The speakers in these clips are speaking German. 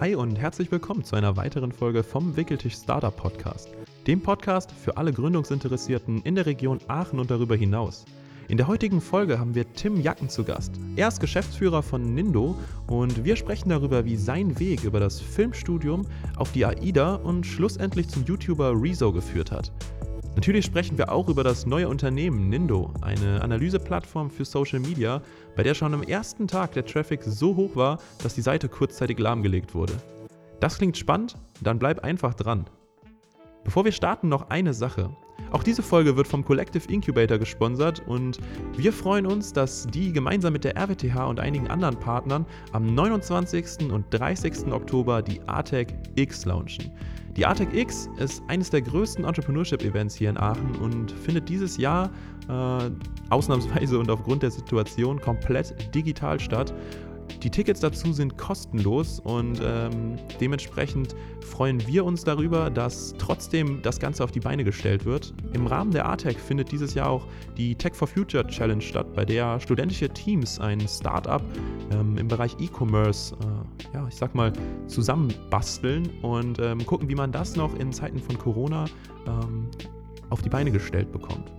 Hi und herzlich willkommen zu einer weiteren Folge vom Wickeltisch Startup Podcast, dem Podcast für alle Gründungsinteressierten in der Region Aachen und darüber hinaus. In der heutigen Folge haben wir Tim Jacken zu Gast. Er ist Geschäftsführer von Nindo und wir sprechen darüber, wie sein Weg über das Filmstudium auf die AIDA und schlussendlich zum YouTuber Rezo geführt hat. Natürlich sprechen wir auch über das neue Unternehmen Nindo, eine Analyseplattform für Social Media, bei der schon am ersten Tag der Traffic so hoch war, dass die Seite kurzzeitig lahmgelegt wurde. Das klingt spannend? Dann bleib einfach dran. Bevor wir starten, noch eine Sache. Auch diese Folge wird vom Collective Incubator gesponsert und wir freuen uns, dass die gemeinsam mit der RWTH und einigen anderen Partnern am 29. und 30. Oktober die ATEC X launchen. Die ATEC X ist eines der größten Entrepreneurship-Events hier in Aachen und findet dieses Jahr äh, ausnahmsweise und aufgrund der Situation komplett digital statt. Die Tickets dazu sind kostenlos und ähm, dementsprechend freuen wir uns darüber, dass trotzdem das Ganze auf die Beine gestellt wird. Im Rahmen der ATEC findet dieses Jahr auch die Tech for Future Challenge statt, bei der studentische Teams ein Startup ähm, im Bereich E-Commerce, äh, ja, ich sag mal, zusammenbasteln und ähm, gucken, wie man das noch in Zeiten von Corona ähm, auf die Beine gestellt bekommt.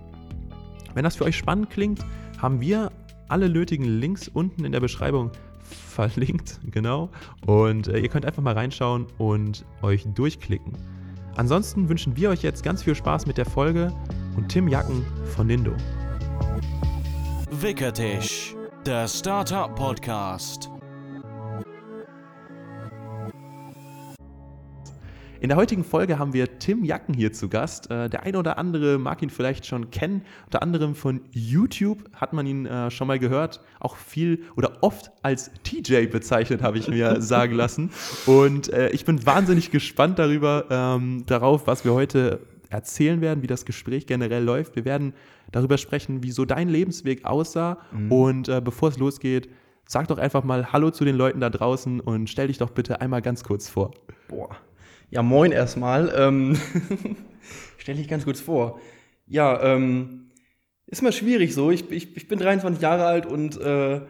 Wenn das für euch spannend klingt, haben wir alle nötigen Links unten in der Beschreibung verlinkt, genau. Und äh, ihr könnt einfach mal reinschauen und euch durchklicken. Ansonsten wünschen wir euch jetzt ganz viel Spaß mit der Folge und Tim Jacken von Nindo. Wickertisch, der Startup Podcast. In der heutigen Folge haben wir Tim Jacken hier zu Gast. Äh, der eine oder andere mag ihn vielleicht schon kennen. Unter anderem von YouTube hat man ihn äh, schon mal gehört. Auch viel oder oft als TJ bezeichnet, habe ich mir sagen lassen. Und äh, ich bin wahnsinnig gespannt darüber, ähm, darauf, was wir heute erzählen werden, wie das Gespräch generell läuft. Wir werden darüber sprechen, wie so dein Lebensweg aussah. Mhm. Und äh, bevor es losgeht, sag doch einfach mal Hallo zu den Leuten da draußen und stell dich doch bitte einmal ganz kurz vor. Boah, ja, moin erstmal. Ähm, Stelle ich ganz kurz vor. Ja, ähm, ist mal schwierig so. Ich, ich, ich bin 23 Jahre alt und äh,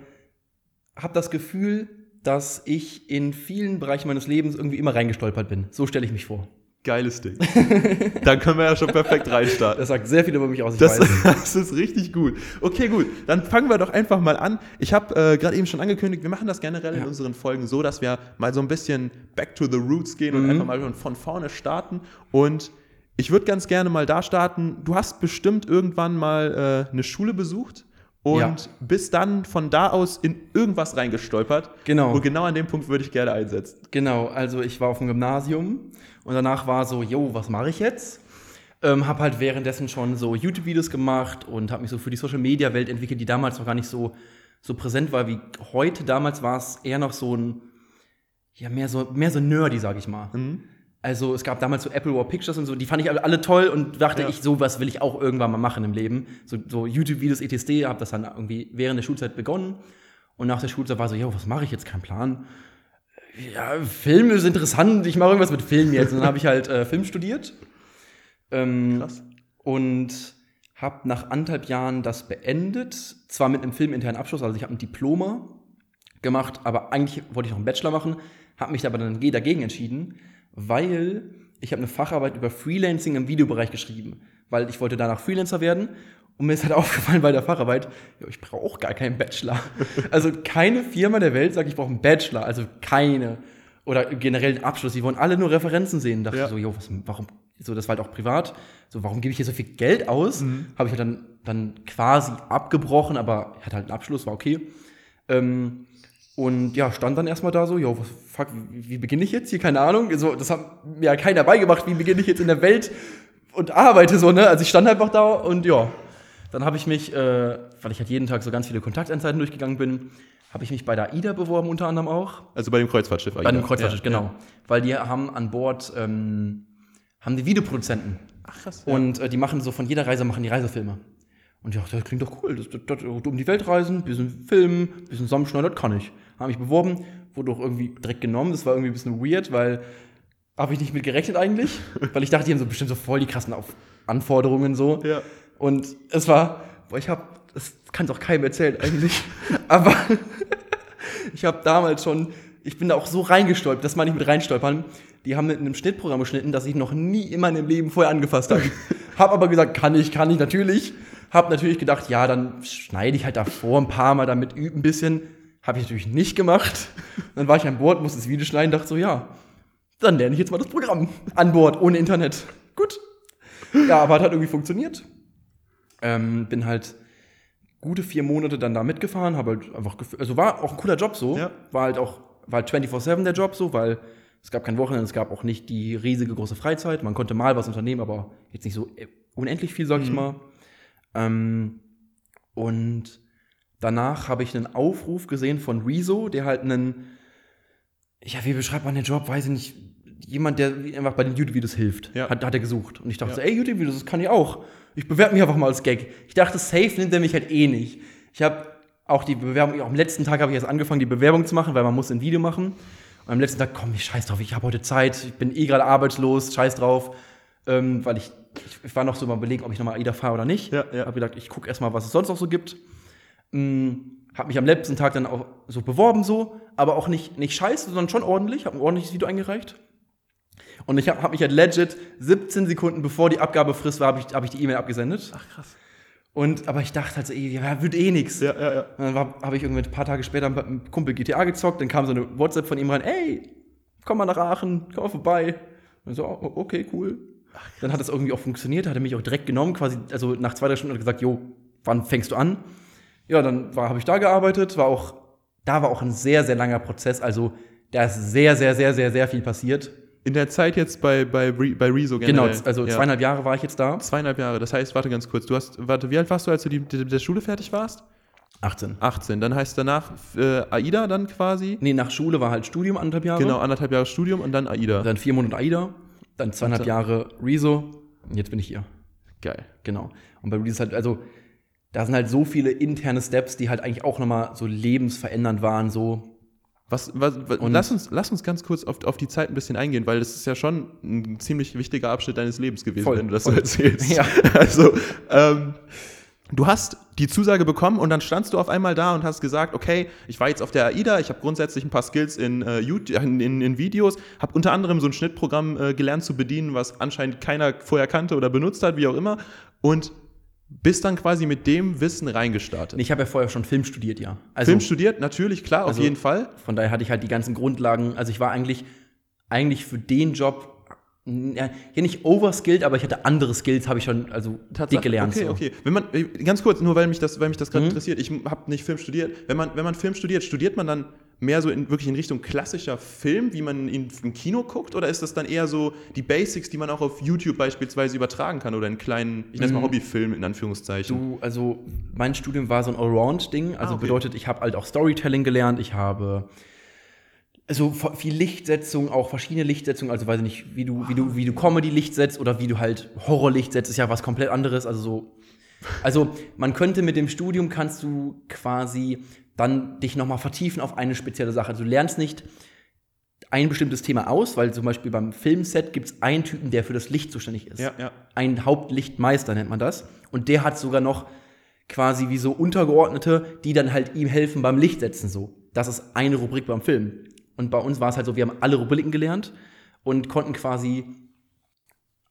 habe das Gefühl, dass ich in vielen Bereichen meines Lebens irgendwie immer reingestolpert bin. So stelle ich mich vor. Geiles Ding. Dann können wir ja schon perfekt reinstarten. Das sagt sehr viel über mich aus. Das, das, ist richtig gut. Okay, gut. Dann fangen wir doch einfach mal an. Ich habe äh, gerade eben schon angekündigt, wir machen das generell ja. in unseren Folgen so, dass wir mal so ein bisschen back to the roots gehen und mhm. einfach mal von vorne starten. Und ich würde ganz gerne mal da starten. Du hast bestimmt irgendwann mal äh, eine Schule besucht und ja. bist dann von da aus in irgendwas reingestolpert. Genau. Und genau an dem Punkt würde ich gerne einsetzen. Genau, also ich war auf dem Gymnasium und danach war so, yo, was mache ich jetzt? Ähm, habe halt währenddessen schon so YouTube-Videos gemacht und habe mich so für die Social-Media-Welt entwickelt, die damals noch gar nicht so, so präsent war wie heute. Damals war es eher noch so ein, ja, mehr so, mehr so nerdy, sag ich mal. Mhm. Also es gab damals so Apple War Pictures und so, die fand ich alle toll und dachte ja. ich, sowas will ich auch irgendwann mal machen im Leben. So, so YouTube-Videos, ETSD, habe das dann irgendwie während der Schulzeit begonnen. Und nach der Schulzeit war so, ja, was mache ich jetzt? Kein Plan. Ja, Film ist interessant, ich mache irgendwas mit Film jetzt. Und dann habe ich halt äh, Film studiert. Ähm, Krass. Und habe nach anderthalb Jahren das beendet. Zwar mit einem filminternen Abschluss, also ich habe ein Diploma gemacht, aber eigentlich wollte ich noch einen Bachelor machen, habe mich aber dann dagegen entschieden weil ich habe eine Facharbeit über Freelancing im Videobereich geschrieben, weil ich wollte danach Freelancer werden und mir ist halt aufgefallen bei der Facharbeit, ja, ich brauche auch gar keinen Bachelor. Also keine Firma der Welt sagt, ich brauche einen Bachelor, also keine. Oder generell einen Abschluss, die wollen alle nur Referenzen sehen. Da dachte ja. so, jo, was, warum, so, das war halt auch privat, so, warum gebe ich hier so viel Geld aus? Mhm. Habe ich halt dann, dann quasi abgebrochen, aber hatte halt einen Abschluss, war okay. Ähm, und ja, stand dann erstmal da so, ja, was, fuck, wie, beginne ich jetzt hier? Keine Ahnung. So, das hat mir ja keiner beigebracht, wie beginne ich jetzt in der Welt und arbeite so, ne? Also ich stand einfach da und ja. Dann habe ich mich, äh, weil ich halt jeden Tag so ganz viele Kontakteinzeiten durchgegangen bin, habe ich mich bei der AIDA beworben, unter anderem auch. Also bei dem Kreuzfahrtschiff AIDA. Bei dem Kreuzfahrtschiff, ja, genau. Ja. Weil die haben an Bord, ähm, haben die Videoproduzenten. Ach krass. Ja. Und äh, die machen so von jeder Reise, machen die Reisefilme. Und ja, das klingt doch cool. Das, das, das, um die Welt reisen, bisschen filmen, bisschen zusammenschneiden, das kann ich. Habe mich beworben, wurde auch irgendwie direkt genommen. Das war irgendwie ein bisschen weird, weil habe ich nicht mit gerechnet eigentlich. weil ich dachte, die haben so bestimmt so voll die krassen Auf Anforderungen so. Ja. Und es war, boah, ich habe, das kann doch keinem erzählen eigentlich. Aber ich habe damals schon ich bin da auch so reingestolpert, das meine ich mit reinstolpern. Die haben mit einem Schnittprogramm geschnitten, das ich noch nie in meinem Leben vorher angefasst habe. hab aber gesagt, kann ich, kann ich, natürlich. Hab natürlich gedacht, ja, dann schneide ich halt davor ein paar Mal damit üben ein bisschen. Habe ich natürlich nicht gemacht. Dann war ich an Bord, musste das Video schneiden, dachte so, ja, dann lerne ich jetzt mal das Programm an Bord, ohne Internet. Gut. Ja, aber hat halt irgendwie funktioniert. Ähm, bin halt gute vier Monate dann da mitgefahren, habe halt einfach, gef- also war auch ein cooler Job so. Ja. War halt auch, war halt 24-7 der Job so, weil es gab kein Wochenende, es gab auch nicht die riesige große Freizeit. Man konnte mal was unternehmen, aber jetzt nicht so äh, unendlich viel, sag ich mal. Ähm, und danach habe ich einen Aufruf gesehen von Rezo, der halt einen, ja, wie beschreibt man den Job? Weiß ich nicht. Jemand, der einfach bei den YouTube-Videos hilft, Ja. hat, hat er gesucht. Und ich dachte Ja. so, ey, YouTube-Videos, das kann ich auch. Ich bewerbe mich einfach mal als Gag. Ich dachte, safe nimmt er mich halt eh nicht. Ich habe auch die Bewerbung, auch am letzten Tag habe ich erst angefangen, die Bewerbung zu machen, weil man muss ein Video machen. Und am letzten Tag, komm, ich scheiß drauf, ich habe heute Zeit, ich bin eh gerade arbeitslos, scheiß drauf. Ähm, weil ich, ich, war noch so mal überlegen, ob ich nochmal AIDA fahre oder nicht. Ja, ja. Habe gedacht, ich gucke erstmal, was es sonst noch so gibt. Habe mich am letzten Tag dann auch so beworben, so, aber auch nicht, nicht scheiße, sondern schon ordentlich. Habe ein ordentliches Video eingereicht. Und ich habe hab mich halt legit 17 Sekunden bevor die Abgabefrist war, habe ich, hab ich die E-Mail abgesendet. Ach krass. Und, aber ich dachte halt so, ey, ja, wird eh nix. Ja, ja, ja. Und dann habe ich irgendwie ein paar Tage später mit einem Kumpel GTA gezockt, dann kam so eine WhatsApp von ihm rein, ey, komm mal nach Aachen, komm mal vorbei. Und so, oh, okay, cool. Dann hat das irgendwie auch funktioniert, hat er mich auch direkt genommen, quasi, also nach zwei, drei Stunden hat er gesagt, jo, wann fängst du an? Ja, dann habe ich da gearbeitet, war auch, da war auch ein sehr, sehr langer Prozess, also da ist sehr, sehr, sehr, sehr, sehr viel passiert. In der Zeit jetzt bei, bei, bei Rezo Genau, generell. also ja. zweieinhalb Jahre war ich jetzt da. Zweieinhalb Jahre. Das heißt, warte ganz kurz. Du hast, warte, wie alt warst du, als du die, die, der Schule fertig warst? 18. 18. Dann heißt danach äh, AIDA dann quasi. Nee, nach Schule war halt Studium anderthalb Jahre. Genau, anderthalb Jahre Studium und dann AIDA. Dann vier Monate AIDA, dann zweieinhalb Jahre Rezo und jetzt bin ich hier. Geil. Genau. Und bei Rezo ist halt, also, da sind halt so viele interne Steps, die halt eigentlich auch nochmal so lebensverändernd waren, so. Was, was, was, Und- lass, uns, lass uns ganz kurz auf, auf die Zeit ein bisschen eingehen, weil das ist ja schon ein ziemlich wichtiger Abschnitt deines Lebens gewesen, Voll, wenn du das voll. so erzählst. Ja. Also, ähm, du hast die Zusage bekommen und dann standst du auf einmal da und hast gesagt, okay, ich war jetzt auf der AIDA, ich habe grundsätzlich ein paar Skills in, äh, YouTube, in, in, in Videos, habe unter anderem so ein Schnittprogramm äh, gelernt zu bedienen, was anscheinend keiner vorher kannte oder benutzt hat, wie auch immer, und bist dann quasi mit dem Wissen reingestartet. Ich habe ja vorher schon Film studiert, ja. Also, Film studiert, natürlich, klar, Also- auf jeden Fall. von daher hatte ich halt die ganzen Grundlagen. Also, ich war eigentlich, eigentlich für den Job, ja, nicht overskilled, aber ich hatte andere Skills, habe ich schon, also, dick gelernt. Okay, so. okay. Wenn man, äh, ganz kurz, nur weil mich das, weil mich das gerade Mhm. interessiert, ich habe nicht Film studiert. Wenn man, wenn man Film studiert, studiert man dann mehr so in, wirklich in Richtung klassischer Film, wie man ihn im Kino guckt, oder ist das dann eher so die Basics, die man auch auf YouTube beispielsweise übertragen kann oder in kleinen, ich nenne es mal Mhm. Hobbyfilm in Anführungszeichen? Du, also mein Studium war so ein Allround-Ding. Also Ah, okay. bedeutet, ich habe halt auch Storytelling gelernt, ich habe also viel Lichtsetzung, auch verschiedene Lichtsetzungen, also weiß ich nicht, wie du, wie du, wie du Comedy-Licht setzt oder wie du halt Horror-Licht setzt, ist ja was komplett anderes. Also so. Also man könnte mit dem Studium kannst du quasi dann dich nochmal vertiefen auf eine spezielle Sache. Also du lernst nicht ein bestimmtes Thema aus, weil zum Beispiel beim Filmset gibt es einen Typen, der für das Licht zuständig ist Ja, ja. ein Hauptlichtmeister nennt man das. Und der hat sogar noch quasi wie so Untergeordnete, die dann halt ihm helfen beim Lichtsetzen so. Das ist eine Rubrik beim Film. Und bei uns war es halt so, wir haben alle Rubriken gelernt und konnten quasi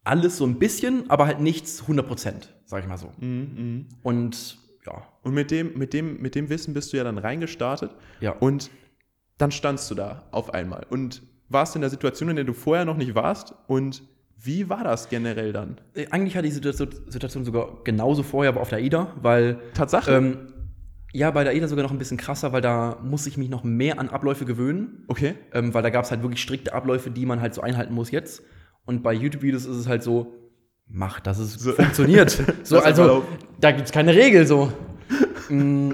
alles so ein bisschen, aber halt nichts 100 Prozent, sag ich mal so. Mhm, Und ja, Und mit dem, mit, dem, mit dem Wissen bist du ja dann reingestartet ja. und dann standst du da auf einmal und warst in der Situation, in der du vorher noch nicht warst und wie war das generell dann? Äh, Eigentlich hatte die Situation, Situation sogar genauso vorher, aber auf der AIDA, weil Tatsache? ähm, ja, bei der AIDA sogar noch ein bisschen krasser, weil da muss ich mich noch mehr an Abläufe gewöhnen. okay. ähm, weil da gab es halt wirklich strikte Abläufe, die man halt so einhalten muss jetzt. Und bei YouTube-Videos ist es halt so, mach, dass es So. funktioniert. so, einfach also, da gibt es keine Regel so. Mm,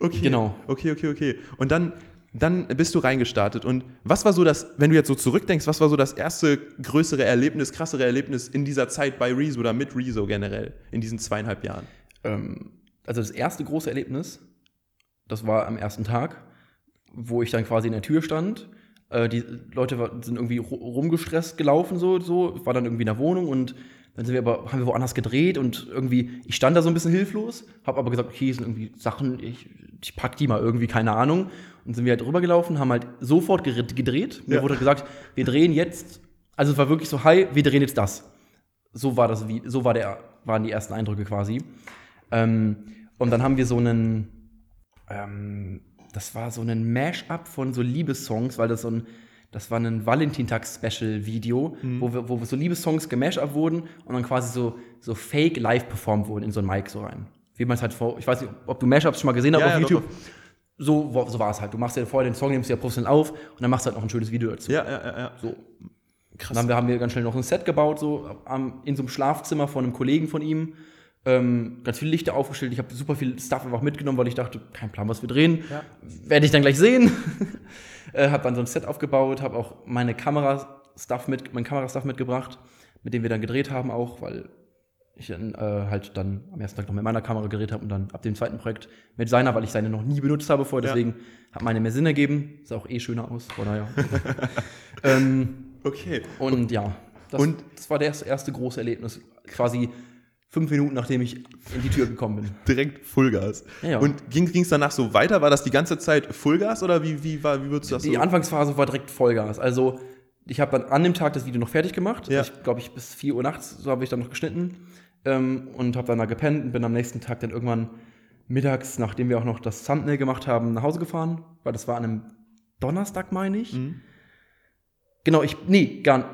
Okay. Genau. Okay, okay, okay. Und dann, dann bist du reingestartet. Und was war so das, wenn du jetzt so zurückdenkst, was war so das erste größere Erlebnis, krassere Erlebnis in dieser Zeit bei Rezo oder mit Rezo generell, in diesen zweieinhalb Jahren? ähm, also das erste große Erlebnis, das war am ersten Tag, wo ich dann quasi in der Tür stand. Äh, die Leute sind irgendwie ru- rumgestresst gelaufen, so, so, war dann irgendwie in der Wohnung und dann sind wir aber, haben wir woanders gedreht und irgendwie, ich stand da so ein bisschen hilflos, habe aber gesagt, okay, es sind irgendwie Sachen, ich, ich pack die mal irgendwie, keine Ahnung. Und sind wir halt rübergelaufen, haben halt sofort gedreht. Mir Ja. wurde gesagt, wir drehen jetzt, also es war wirklich so, hi, wir drehen jetzt das. So war das, wie, so war der, waren die ersten Eindrücke quasi. Ähm, und dann haben wir so einen, ähm, das war so ein Mash-up von so Liebessongs, weil das so ein, das war ein Valentintags-Special-Video, wo, wir, wo so Liebessongs gemashup wurden und dann quasi so, so fake live performt wurden in so ein Mic so rein. Wie man es halt vor, ich weiß nicht, ob du Mashups schon mal gesehen hast Ja, auf ja, doch, YouTube. So, so war es halt. Du machst ja vorher den Song, nimmst ja professionell auf und dann machst du halt noch ein schönes Video dazu. Ja, ja, ja, ja. So. Dann haben wir, haben wir ganz schnell noch ein Set gebaut, so am, in so einem Schlafzimmer von einem Kollegen von ihm. Ähm, ganz viele Lichter aufgestellt. Ich habe super viel Stuff einfach mitgenommen, weil ich dachte, kein Plan, was wir drehen. Ja. Werde ich dann gleich sehen. äh, habe dann so ein Set aufgebaut, habe auch meine Kamera-Stuff mit, mein Kamerastuff mitgebracht, mit dem wir dann gedreht haben auch, weil ich dann äh, halt dann am ersten Tag noch mit meiner Kamera gedreht habe und dann ab dem zweiten Projekt mit seiner, weil ich seine noch nie benutzt habe vorher, Ja. deswegen hat meine mehr Sinn ergeben. Sah auch eh schöner aus, von daher. ähm, Okay. und ja, das, Und- das war das erste große Erlebnis. Quasi fünf Minuten, nachdem ich in die Tür gekommen bin. Direkt Fullgas. Ja, ja. Und ging es danach so weiter? War das die ganze Zeit Fullgas oder wie, wie, war, wie würdest du das Die so? Anfangsphase war direkt Vollgas. Also, ich habe dann an dem Tag das Video noch fertig gemacht. Ja. Ich glaube, ich bis 4 Uhr nachts, so habe ich dann noch geschnitten. Ähm, und habe dann da gepennt und bin am nächsten Tag dann irgendwann mittags, nachdem wir auch noch das Thumbnail gemacht haben, nach Hause gefahren. Weil das war an einem Donnerstag, meine ich. Mhm. Genau, ich, nee, gar nicht.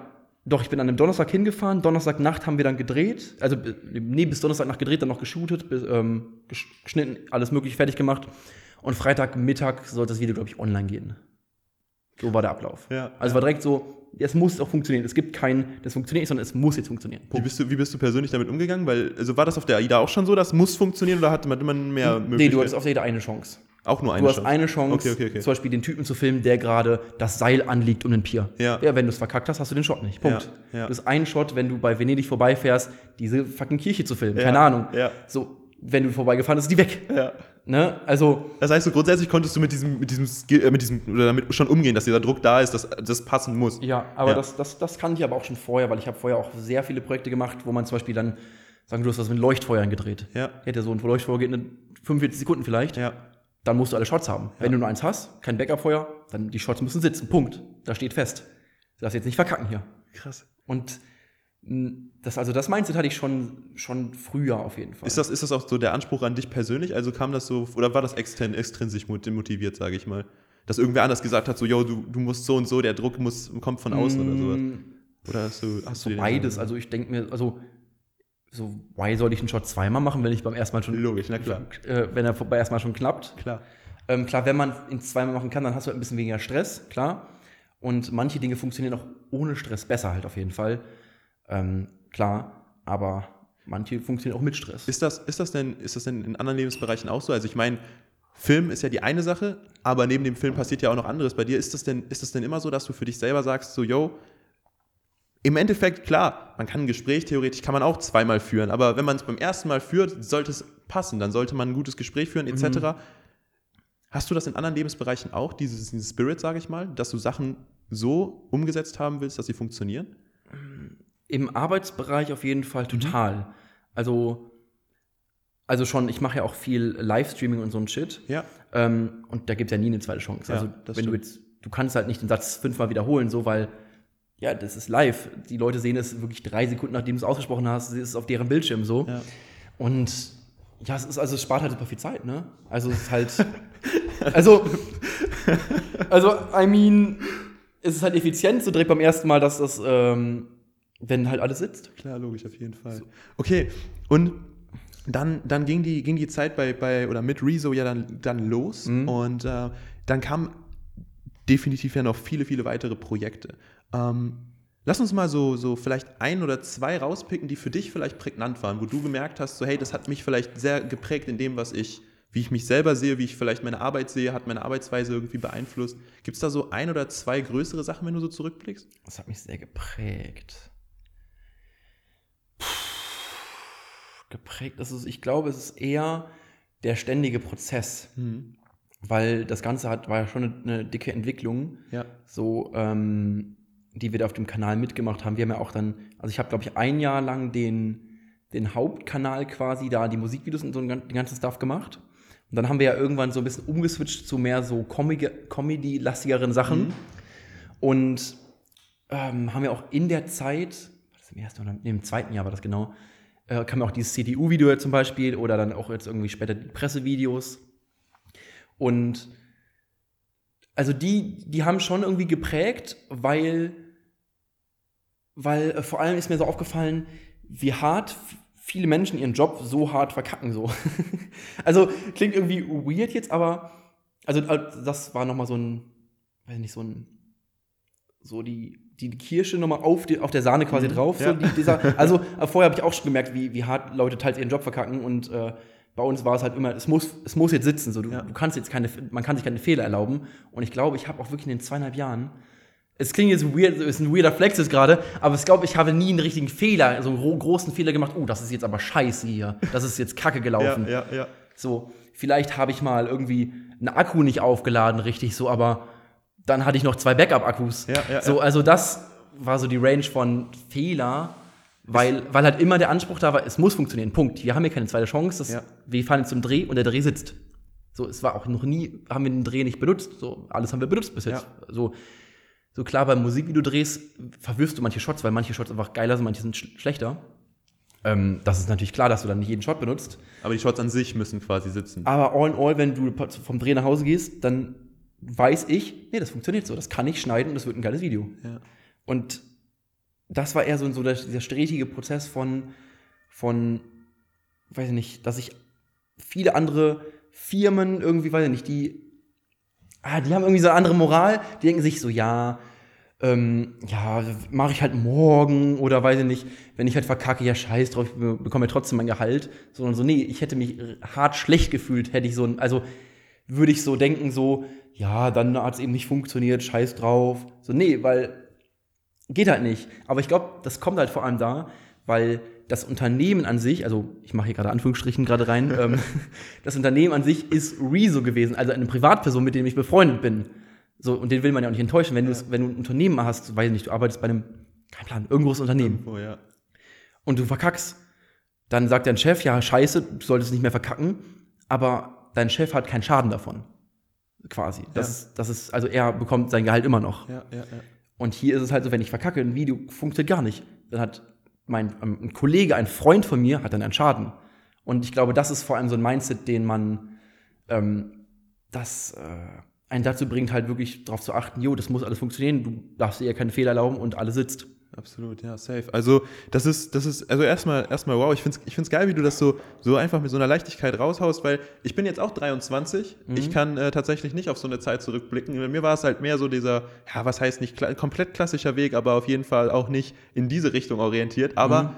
Doch, ich bin an einem Donnerstag hingefahren. Donnerstagnacht haben wir dann gedreht. Also, äh, nee, bis Donnerstagnacht gedreht, dann noch geshootet, bis, ähm, gesch- geschnitten, alles möglich fertig gemacht. Und Freitagmittag sollte das Video, glaube ich, online gehen. So war der Ablauf. Ja. Also war direkt so, es muss auch funktionieren. Es gibt kein, das funktioniert nicht, sondern es muss jetzt funktionieren. Wie bist, du, wie bist du persönlich damit umgegangen? Weil, also war das auf der AIDA auch schon so, das muss funktionieren oder hatte man immer mehr Möglichkeiten? Nee, du hattest auf jeder eine Chance. Auch nur eine Du hast Chance? eine Chance, Okay, okay, okay. zum Beispiel den Typen zu filmen, der gerade das Seil anliegt um den Pier. Ja. wenn du es verkackt hast, hast du den Shot nicht. Punkt. Ja, ja. Du hast einen Shot, wenn du bei Venedig vorbeifährst, diese fucking Kirche zu filmen. Ja, Keine Ahnung. ja. So, wenn du vorbeigefahren bist, ist die weg. Ja. Ne? Also, Das heißt, so grundsätzlich konntest du mit diesem, mit diesem Skill, äh, mit diesem, oder damit schon umgehen, dass dieser Druck da ist, dass das passen muss. ja, aber Ja. Das, das, das kannte ich aber auch schon vorher, weil ich habe vorher auch sehr viele Projekte gemacht, wo man zum Beispiel dann, sagen wir, du hast das mit Leuchtfeuern gedreht. Ja. Hätte so ein Leuchtfeuer geht in 45 Sekunden vielleicht. Ja. Dann musst du alle Shots haben. Wenn du nur eins hast, kein Backup-Feuer, dann die Shots müssen sitzen. Punkt. Da steht fest. Du darfst jetzt nicht verkacken hier. Krass. Und das, also das Mindset hatte ich schon, schon früher auf jeden Fall. Ist das, ist das auch so der Anspruch an dich persönlich? Also kam das so, oder war das extern, extrinsisch mot- motiviert, sage ich mal? Dass irgendwer anders gesagt hat, so, yo, du, du musst so und so, der Druck muss, kommt von außen oder sowas. Mm, Oder hast du, hast So du beides. Also ich denke mir, also so, why soll ich einen Shot zweimal machen, wenn ich beim ersten Mal schon, Logisch, na klar. äh, wenn er beim ersten Mal schon klappt? Klar. Ähm, klar, wenn man ihn zweimal machen kann, dann hast du halt ein bisschen weniger Stress, klar. Und manche Dinge funktionieren auch ohne Stress besser halt auf jeden Fall. Ähm, klar, aber manche funktionieren auch mit Stress. Ist das, ist, das denn, ist das denn in anderen Lebensbereichen auch so? Also ich meine, Film ist ja die eine Sache, aber neben dem Film passiert ja auch noch anderes. Bei dir ist das denn, ist das denn immer so, dass du für dich selber sagst, so, yo, im Endeffekt, klar, man kann ein Gespräch, theoretisch kann man auch zweimal führen, aber wenn man es beim ersten Mal führt, sollte es passen, dann sollte man ein gutes Gespräch führen, etc. Hast du das in anderen Lebensbereichen auch, dieses, dieses Spirit, sage ich mal, dass du Sachen so umgesetzt haben willst, dass sie funktionieren? Im Arbeitsbereich auf jeden Fall total. Also, also schon, ich mache ja auch viel Livestreaming und so ein Shit. Ja. Ähm, und da gibt es ja nie eine zweite Chance. Ja, also, wenn du stimmt. jetzt, du kannst halt nicht den Satz fünfmal wiederholen, so, weil, ja, das ist live. Die Leute sehen es wirklich drei Sekunden, nachdem du es ausgesprochen hast, ist es auf deren Bildschirm so. Ja. Und ja, es ist, also es spart halt super viel Zeit, ne? Also es ist halt. also, also, I mean, es ist halt effizient, so direkt beim ersten Mal, dass das, ähm, wenn halt alles sitzt. Klar, logisch, auf jeden Fall. Okay, und dann, dann ging, die, ging die Zeit bei, bei oder mit Rezo ja dann, dann los und äh, dann kamen definitiv ja noch viele, viele weitere Projekte. Ähm, lass uns mal so, so vielleicht ein oder zwei rauspicken, die für dich vielleicht prägnant waren, wo du gemerkt hast, so hey, das hat mich vielleicht sehr geprägt in dem, was ich, wie ich mich selber sehe, wie ich vielleicht meine Arbeit sehe, hat meine Arbeitsweise irgendwie beeinflusst. Gibt es da so ein oder zwei größere Sachen, wenn du so zurückblickst? Das hat mich sehr geprägt. Puh, geprägt ist es, ich glaube, es ist eher der ständige Prozess. weil das Ganze hat, war ja schon eine, eine dicke Entwicklung. Ja. So, ähm, die wir da auf dem Kanal mitgemacht haben. Wir haben ja auch dann, also ich habe, glaube ich, ein Jahr lang den, den Hauptkanal quasi da, die Musikvideos und so den ganzen Stuff gemacht. Und dann haben wir ja irgendwann so ein bisschen umgeswitcht zu mehr so Comedy-lastigeren Sachen. Mhm. Und ähm, haben ja auch in der Zeit, was im ersten oder im zweiten Jahr war das genau, äh, kam ja auch dieses CDU-Video zum Beispiel oder dann auch jetzt irgendwie später die Pressevideos. Und also die, die haben schon irgendwie geprägt, weil, weil äh, vor allem ist mir so aufgefallen, wie hart viele Menschen ihren Job so hart verkacken so. also klingt irgendwie weird jetzt, aber also äh, das war noch mal so ein, weiß nicht, so ein so die die Kirsche nochmal auf, die, auf der Sahne quasi mhm, drauf. Ja. So die, dieser, also äh, vorher habe ich auch schon gemerkt, wie, wie hart Leute teils ihren Job verkacken und äh, bei uns war es halt immer, es muss, es muss jetzt sitzen. So, du, ja. du kannst jetzt keine, man kann sich keine Fehler erlauben. Und ich glaube, ich habe auch wirklich in den zweieinhalb Jahren, es klingt jetzt weird, es ist ein weirder Flex jetzt gerade, aber ich glaube, ich habe nie einen richtigen Fehler, so einen großen Fehler gemacht. Oh, das ist jetzt aber scheiße hier. Das ist jetzt kacke gelaufen. Ja, ja, ja. So, vielleicht habe ich mal irgendwie einen Akku nicht aufgeladen, richtig so, aber dann hatte ich noch zwei Backup-Akkus. Ja, ja, so, also das war so die Range von Fehler weil, weil halt immer der Anspruch da war, es muss funktionieren. Punkt. Wir haben hier keine zweite Chance. Das, ja. Wir fahren jetzt zum Dreh und der Dreh sitzt. So, es war auch noch nie, haben wir den Dreh nicht benutzt. So, alles haben wir benutzt bis jetzt. Ja. So, so klar, beim Musikvideodrehs verwirfst du manche Shots, weil manche Shots einfach geiler sind, manche sind sch schlechter. Ähm, das ist natürlich klar, dass du dann nicht jeden Shot benutzt. Aber die Shots an sich müssen quasi sitzen. Aber all in all, wenn du vom Dreh nach Hause gehst, dann weiß ich, nee, das funktioniert so. Das kann ich schneiden und das wird ein geiles Video. Ja. Und das war eher so, so der, dieser stetige Prozess von, von, weiß ich nicht, dass ich viele andere Firmen irgendwie, weiß ich nicht, die, ah, die haben irgendwie so eine andere Moral, die denken sich so, ja, ähm, ja, mache ich halt morgen oder weiß ich nicht, wenn ich halt verkacke, ja scheiß drauf, ich bekomme ja trotzdem mein Gehalt, sondern so, nee, ich hätte mich hart schlecht gefühlt, hätte ich so, also würde ich so denken, so, ja, dann hat es eben nicht funktioniert, scheiß drauf, so, nee, weil Geht halt nicht. Aber ich glaube, das kommt halt vor allem da, weil das Unternehmen an sich, also ich mache hier gerade Anführungsstrichen gerade rein, ähm, das Unternehmen an sich ist Rezo gewesen, also eine Privatperson, mit dem ich befreundet bin. So, und den will man ja auch nicht enttäuschen. Wenn, ja. wenn du ein Unternehmen hast, weiß ich nicht, du arbeitest bei einem, kein Plan, irgendwas Unternehmen. Irgendwo, ja. Und du verkackst. Dann sagt dein Chef, ja, scheiße, du solltest nicht mehr verkacken, aber dein Chef hat keinen Schaden davon. Quasi. Das, ja. ist, das ist, also er bekommt sein Gehalt immer noch. Ja, ja, ja. Und hier ist es halt so, wenn ich verkacke, ein Video funktioniert gar nicht. Dann hat mein ähm, ein Kollege, ein Freund von mir, hat dann einen Schaden. Und ich glaube, das ist vor allem so ein Mindset, den man, ähm, das äh, einen dazu bringt, halt wirklich darauf zu achten, jo, das muss alles funktionieren, du darfst dir ja keine Fehler erlauben und alles sitzt. Absolut, ja, safe. Also, das ist, das ist, also erstmal, erstmal wow, ich finde es ich find's geil, wie du das so, so einfach mit so einer Leichtigkeit raushaust, weil ich bin jetzt auch 23, mhm. ich kann äh, tatsächlich nicht auf so eine Zeit zurückblicken. Bei mir war es halt mehr so dieser, ja, was heißt nicht kla komplett klassischer Weg, aber auf jeden Fall auch nicht in diese Richtung orientiert, aber mhm.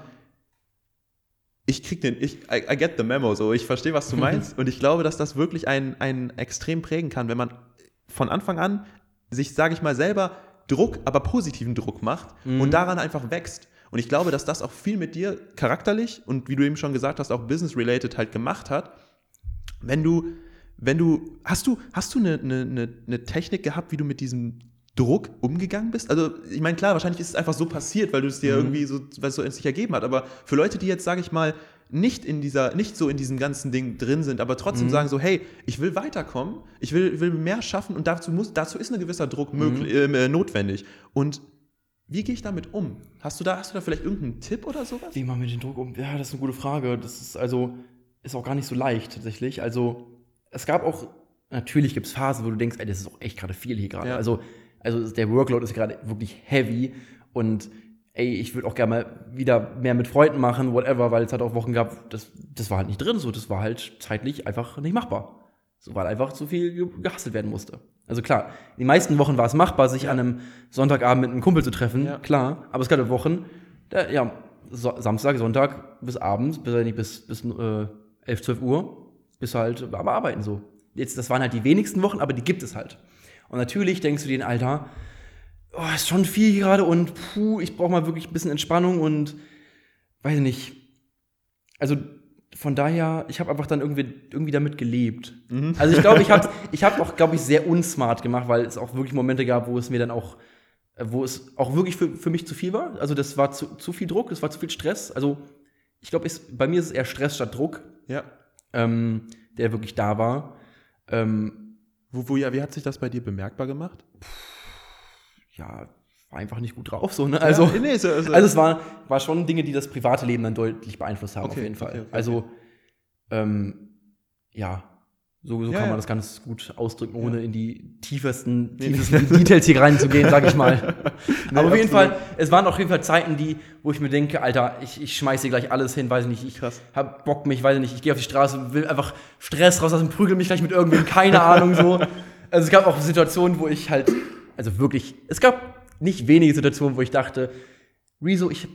ich krieg den, ich, I, I, get the memo, so, ich verstehe, was du meinst und ich glaube, dass das wirklich einen, einen extrem prägen kann, wenn man von Anfang an sich, sage ich mal, selber Druck, aber positiven Druck macht mhm. und daran einfach wächst. Und ich glaube, dass das auch viel mit dir charakterlich und wie du eben schon gesagt hast, auch business-related halt gemacht hat. Wenn du, wenn du, hast du, hast du eine, eine, eine Technik gehabt, wie du mit diesem Druck umgegangen bist? Also, ich meine, klar, wahrscheinlich ist es einfach so passiert, weil du es dir mhm. irgendwie so, weil es so in sich ergeben hat. Aber für Leute, die jetzt, sage ich mal, nicht in dieser, nicht so in diesem ganzen Ding drin sind, aber trotzdem mhm. sagen so, hey, ich will weiterkommen, ich will, will mehr schaffen und dazu muss, dazu ist ein gewisser Druck mhm. äh, notwendig. Und wie gehe ich damit um? Hast du da, hast du da vielleicht irgendeinen Tipp oder sowas? Wie man mit dem Druck um? Ja, das ist eine gute Frage. Das ist also, ist auch gar nicht so leicht tatsächlich. Also, es gab auch, natürlich gibt es Phasen, wo du denkst, ey, das ist auch echt gerade viel hier gerade. Ja. Also, also der Workload ist gerade wirklich heavy und ey, ich würde auch gerne mal wieder mehr mit Freunden machen, whatever, weil es halt auch Wochen gab, das, das war halt nicht drin, so, das war halt zeitlich einfach nicht machbar. So, weil einfach zu viel gehasselt werden musste. Also klar, in den meisten Wochen war es machbar, sich ja. an einem Sonntagabend mit einem Kumpel zu treffen, ja. klar, aber es gab Wochen, da, ja, so, Samstag, Sonntag bis abends, bis, nicht, bis, bis äh, 11, 12 Uhr, bis halt am Arbeiten so. Jetzt, das waren halt die wenigsten Wochen, aber die gibt es halt. Und natürlich denkst du dir, Alter, oh, ist schon viel gerade und puh, ich brauche mal wirklich ein bisschen Entspannung und weiß nicht. Also von daher, ich habe einfach dann irgendwie, irgendwie damit gelebt. Also ich glaube, ich habe ich hab auch, glaube ich, sehr unsmart gemacht, weil es auch wirklich Momente gab, wo es mir dann auch, äh, wo es auch wirklich für, für mich zu viel war. Also das war zu, zu viel Druck, es war zu viel Stress. Also ich glaube, bei mir ist es eher Stress statt Druck, Ja. ähm, der wirklich da war. Ähm, Wo, wo, ja, wie hat sich das bei dir bemerkbar gemacht? Ja, war einfach nicht gut drauf, so, ne? Also, ja, nee, so, also, Also es war, war schon Dinge, die das private Leben dann deutlich beeinflusst haben, Okay, auf jeden Fall. okay, okay, also, ähm, ja, so, so Ja, kann ja. man das ganz gut ausdrücken, ohne Ja. in die nee. tiefsten Details hier reinzugehen, sag ich mal. Nee, Aber auf jeden. Fall, es waren auf jeden Fall Zeiten, die, wo ich mir denke, Alter, ich, ich schmeiß hier gleich alles hin, weiß ich nicht, ich Krass. hab Bock mich, weiß ich nicht, ich gehe auf die Straße, will einfach Stress rauslassen, prügel mich gleich mit irgendwem, keine Ahnung so. Also es gab auch Situationen, wo ich halt, also wirklich, es gab nicht wenige Situationen, wo ich dachte, Rezo, ich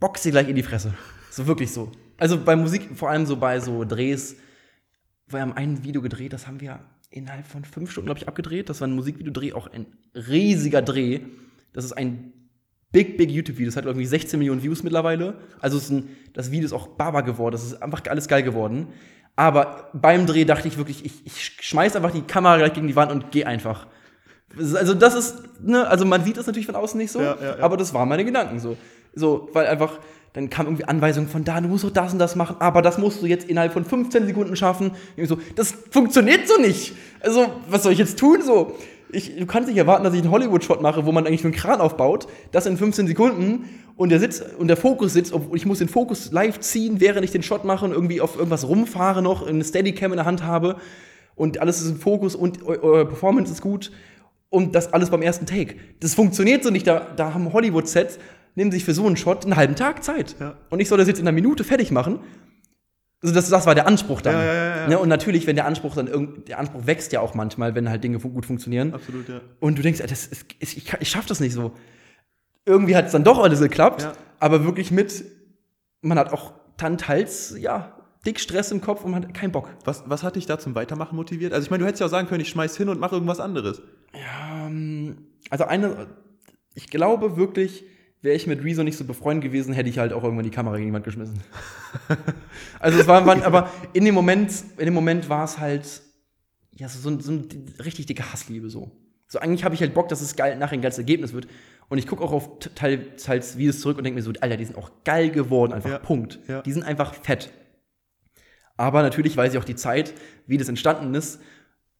box dir gleich in die Fresse. So wirklich so. Also bei Musik, vor allem so bei so Drehs, wir haben ein Video gedreht, das haben wir innerhalb von fünf Stunden, glaube ich, abgedreht. Das war ein Musikvideodreh, auch ein riesiger Dreh. Das ist ein big, big YouTube-Video. Das hat irgendwie 16 Millionen Views mittlerweile. Also ein, das Video ist auch Baba geworden. Das ist einfach alles geil geworden. Aber beim Dreh dachte ich wirklich, ich, ich schmeiß einfach die Kamera gleich gegen die Wand und geh einfach. Also das ist, ne, also man sieht das natürlich von außen nicht so, Ja, ja, ja. aber das waren meine Gedanken so. So, weil einfach, dann kam irgendwie Anweisungen von da, du musst doch das und das machen, aber das musst du jetzt innerhalb von 15 Sekunden schaffen. Irgendwie so, das funktioniert so nicht. Also, was soll ich jetzt tun so? Ich, du kannst nicht erwarten, dass ich einen Hollywood-Shot mache, wo man eigentlich einen Kran aufbaut, das in 15 Sekunden und der Sitz und der Fokus sitzt, obwohl ich muss den Fokus live ziehen, während ich den Shot mache und irgendwie auf irgendwas rumfahre noch, eine Steadycam in der Hand habe und alles ist im Fokus und eu- eure Performance ist gut und das alles beim ersten Take. Das funktioniert so nicht. Da, da haben Hollywood-Sets, nehmen sich für so einen Shot einen halben Tag Zeit. Ja. Und ich soll das jetzt in einer Minute fertig machen. Also das, das war der Anspruch dann. Ja, ja. Ne, und natürlich, wenn der Anspruch dann irgend, der Anspruch wächst ja auch manchmal, wenn halt Dinge gut funktionieren. Absolut, ja. Und du denkst, ey, das ist, ich, ich schaff das nicht so. Irgendwie hat es dann doch alles geklappt, aber wirklich mit, man hat auch dann teils, ja, dick Stress im Kopf und man hat keinen Bock. Was, was hat dich da zum Weitermachen motiviert? Also ich meine, du hättest ja auch sagen können, ich schmeiß hin und mache irgendwas anderes. Ähm, also eine, ich glaube wirklich, wäre ich mit Rezo nicht so befreundet gewesen, hätte ich halt auch irgendwann die Kamera gegen die Wand geschmissen. also es war, war aber in dem Moment, in dem Moment war es halt ja so, so, so eine richtig dicke Hassliebe so. So eigentlich habe ich halt Bock, dass es geil nachher ein geiles Ergebnis wird. Und ich gucke auch auf teils Videos zurück und denke mir so, Alter, die sind auch geil geworden, einfach Ja, Punkt. ja. Die sind einfach fett. Aber natürlich weiß ich auch die Zeit, wie das entstanden ist,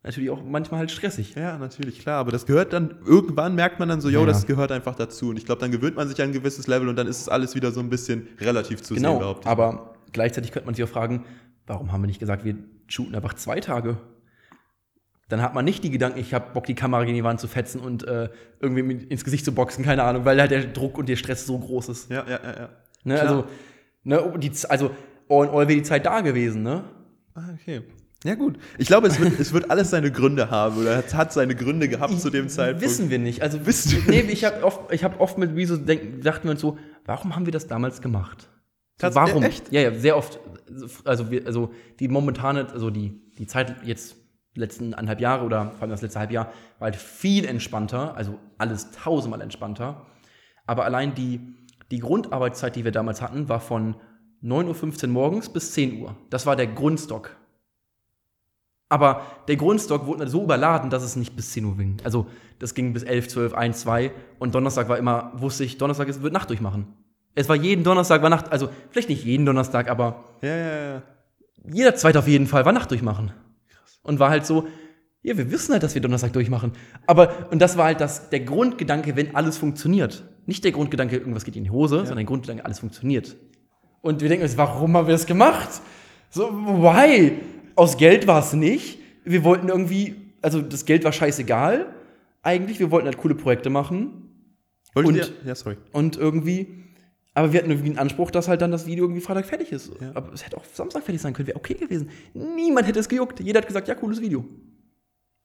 natürlich auch manchmal halt stressig. Ja, natürlich, klar. Aber das gehört dann, irgendwann merkt man dann so, yo, Ja. das gehört einfach dazu. Und ich glaube, dann gewöhnt man sich an ein gewisses Level und dann ist es alles wieder so ein bisschen relativ zu sehen, Genau, ich. aber gleichzeitig könnte man sich auch fragen, warum haben wir nicht gesagt, wir shooten einfach zwei Tage? Dann hat man nicht die Gedanken, ich habe Bock, die Kamera gegen die Wand zu fetzen und äh, irgendwie ins Gesicht zu boxen, keine Ahnung, weil halt der Druck und der Stress so groß ist. Ja, ja, ja, ja. Ne? Also, ne, die, also, in all wäre die Zeit da gewesen, ne? Ah, okay. Ja, gut. Ich glaube, es wird, es wird alles seine Gründe haben oder es hat seine Gründe gehabt zu dem Zeitpunkt. Wissen wir nicht. Also, Wissen wir nee, ich habe oft, ich hab oft mit Rezo denken, dachten wir uns so, warum haben wir das damals gemacht? So, warum? echt? Ja, ja, sehr oft. Also, wir, also die momentane, also die, die Zeit jetzt, letzten anderthalb Jahre oder vor allem das letzte Halbjahr, war halt viel entspannter, also alles tausendmal entspannter. Aber allein die, die Grundarbeitszeit, die wir damals hatten, war von 9.15 Uhr morgens bis 10 Uhr. Das war der Grundstock. Aber der Grundstock wurde so überladen, dass es nicht bis 10 Uhr ging. Also das ging bis 11, 12, 1, 2 und Donnerstag war immer, wusste ich, Donnerstag ist- wird Nacht durchmachen. Es war jeden Donnerstag war Nacht, also vielleicht nicht jeden Donnerstag, aber Ja, ja, ja. jeder zweite auf jeden Fall war Nacht durchmachen. Und war halt so, ja, wir wissen halt, dass wir Donnerstag durchmachen. Aber, und das war halt das, der Grundgedanke, wenn alles funktioniert. Nicht der Grundgedanke, irgendwas geht in die Hose, sondern der Grundgedanke, alles funktioniert. Und wir denken uns, warum haben wir das gemacht? So, why? Aus Geld war es nicht. Wir wollten irgendwie, also das Geld war scheißegal. Eigentlich, wir wollten halt coole Projekte machen. Wolltet Und- ja, sorry. Und irgendwie, aber wir hatten irgendwie einen Anspruch, dass halt dann das Video irgendwie Freitag fertig ist. Ja. Aber es hätte auch Samstag fertig sein können, wäre okay gewesen. Niemand hätte es gejuckt. Jeder hat gesagt, ja, cooles Video.